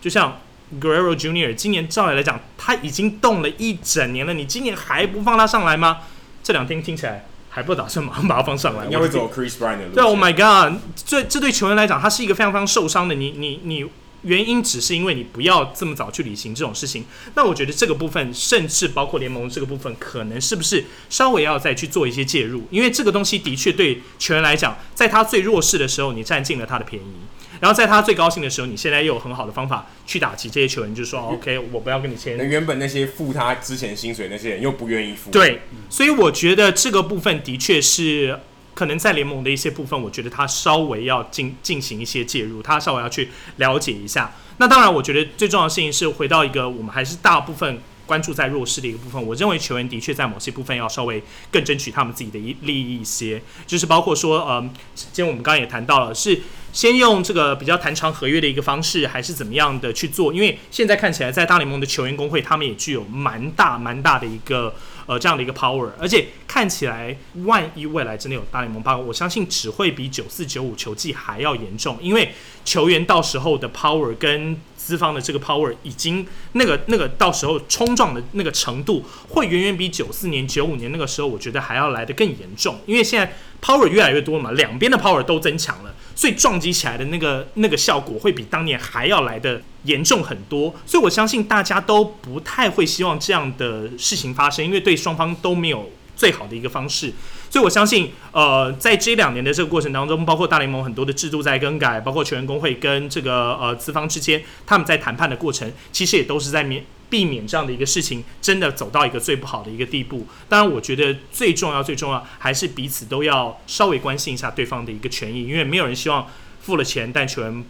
就像 Guerrero Junior 今年照理来讲，他已经动了一整年了，你今年还不放他上来吗？这两天听起来。还不打算马上把他放上来，应该会走 Chris Bryant 的路。对，Oh my God，这这对球员来讲，他是一个非常非常受伤的。你你你，原因只是因为你不要这么早去履行这种事情。那我觉得这个部分，甚至包括联盟这个部分，可能是不是稍微要再去做一些介入？因为这个东西的确对球员来讲，在他最弱势的时候，你占尽了他的便宜。然后在他最高兴的时候，你现在又有很好的方法去打击这些球员，就是说，OK，我不要跟你签。那原本那些付他之前薪水那些人又不愿意付。对，所以我觉得这个部分的确是可能在联盟的一些部分，我觉得他稍微要进进行一些介入，他稍微要去了解一下。那当然，我觉得最重要的事情是回到一个我们还是大部分关注在弱势的一个部分。我认为球员的确在某些部分要稍微更争取他们自己的一利益一些，就是包括说，嗯，今天我们刚刚也谈到了是。先用这个比较谈长合约的一个方式，还是怎么样的去做？因为现在看起来，在大联盟的球员工会，他们也具有蛮大蛮大的一个呃这样的一个 power，而且看起来，万一未来真的有大联盟罢工，我相信只会比九四九五球季还要严重，因为球员到时候的 power 跟资方的这个 power 已经那个那个到时候冲撞的那个程度，会远远比九四年、九五年那个时候，我觉得还要来得更严重，因为现在 power 越来越多嘛，两边的 power 都增强了。所以撞击起来的那个那个效果会比当年还要来的严重很多，所以我相信大家都不太会希望这样的事情发生，因为对双方都没有最好的一个方式。所以我相信，呃，在这两年的这个过程当中，包括大联盟很多的制度在更改，包括球员工会跟这个呃资方之间，他们在谈判的过程，其实也都是在免。避免这样的一个事情真的走到一个最不好的一个地步。当然，我觉得最重要、最重要还是彼此都要稍微关心一下对方的一个权益，因为没有人希望付了钱，但球员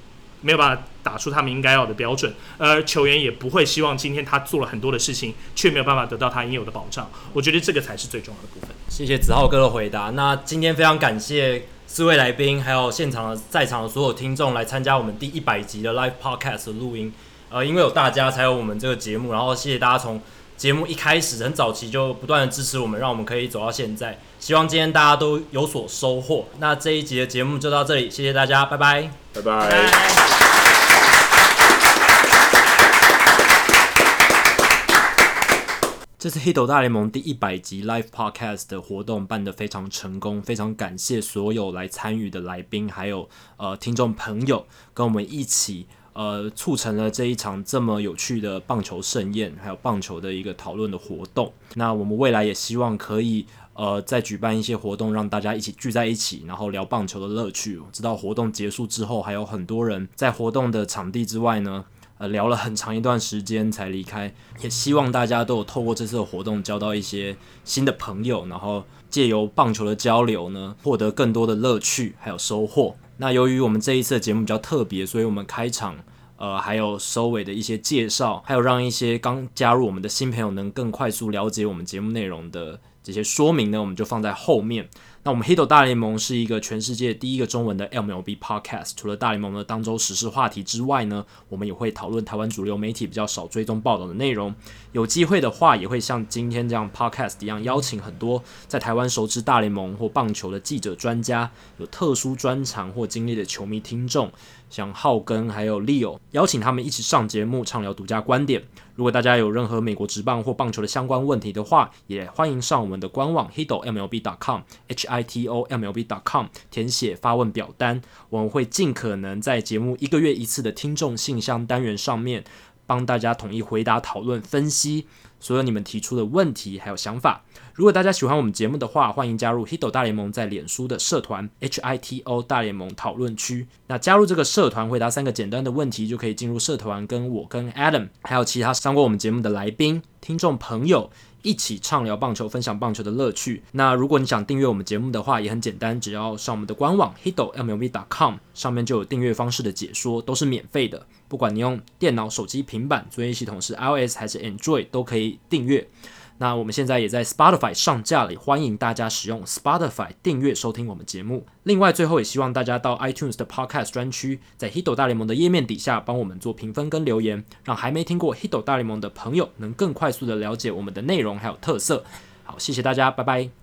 没有办法打出他们应该要的标准，而球员也不会希望今天他做了很多的事情，却没有办法得到他应有的保障。我觉得这个才是最重要的部分。谢谢子浩哥的回答。那今天非常感谢四位来宾，还有现场的在场的所有听众来参加我们第一百集的 Live Podcast 录音。呃，因为有大家才有我们这个节目，然后谢谢大家从节目一开始很早期就不断的支持我们，让我们可以走到现在。希望今天大家都有所收获。那这一集的节目就到这里，谢谢大家，拜拜，拜拜。拜拜。这次《Hito 大联盟》第一百集 Live Podcast 的活动办得非常成功，非常感谢所有来参与的来宾，还有呃听众朋友跟我们一起呃促成了这一场这么有趣的棒球盛宴，还有棒球的一个讨论的活动。那我们未来也希望可以呃在举办一些活动，让大家一起聚在一起，然后聊棒球的乐趣。直到活动结束之后，还有很多人在活动的场地之外呢。呃，聊了很长一段时间才离开，也希望大家都有透过这次的活动交到一些新的朋友，然后借由棒球的交流呢，获得更多的乐趣还有收获。那由于我们这一次的节目比较特别，所以我们开场呃还有收尾的一些介绍，还有让一些刚加入我们的新朋友能更快速了解我们节目内容的这些说明呢，我们就放在后面。那我们 Hito 大联盟是一个全世界第一个中文的 MLB Podcast。除了大联盟的当周时事话题之外呢，我们也会讨论台湾主流媒体比较少追踪报道的内容。有机会的话，也会像今天这样 Podcast 一样，邀请很多在台湾熟知大联盟或棒球的记者、专家，有特殊专长或经历的球迷听众，像浩根还有 Leo，邀请他们一起上节目畅聊独家观点。如果大家有任何美国职棒或棒球的相关问题的话，也欢迎上我们的官网 hitomlb.com，h i t o m l b.com 填写发问表单，我们会尽可能在节目一个月一次的听众信箱单元上面，帮大家统一回答、讨论、分析所有你们提出的问题还有想法。如果大家喜欢我们节目的话，欢迎加入 Hito 大联盟在脸书的社团 HITO 大联盟讨论区。那加入这个社团，回答三个简单的问题，就可以进入社团，跟我、跟 Adam 还有其他上过我们节目的来宾、听众朋友一起畅聊棒球，分享棒球的乐趣。那如果你想订阅我们节目的话，也很简单，只要上我们的官网 hitomlb.com，上面就有订阅方式的解说，都是免费的。不管你用电脑、手机、平板，作业系统是 iOS 还是 Android，都可以订阅。那我们现在也在 Spotify 上架了，欢迎大家使用 Spotify 订阅收听我们节目。另外，最后也希望大家到 iTunes 的 Podcast 专区，在 Hito 大联盟的页面底下帮我们做评分跟留言，让还没听过 Hito 大联盟的朋友能更快速的了解我们的内容还有特色。好，谢谢大家，拜拜。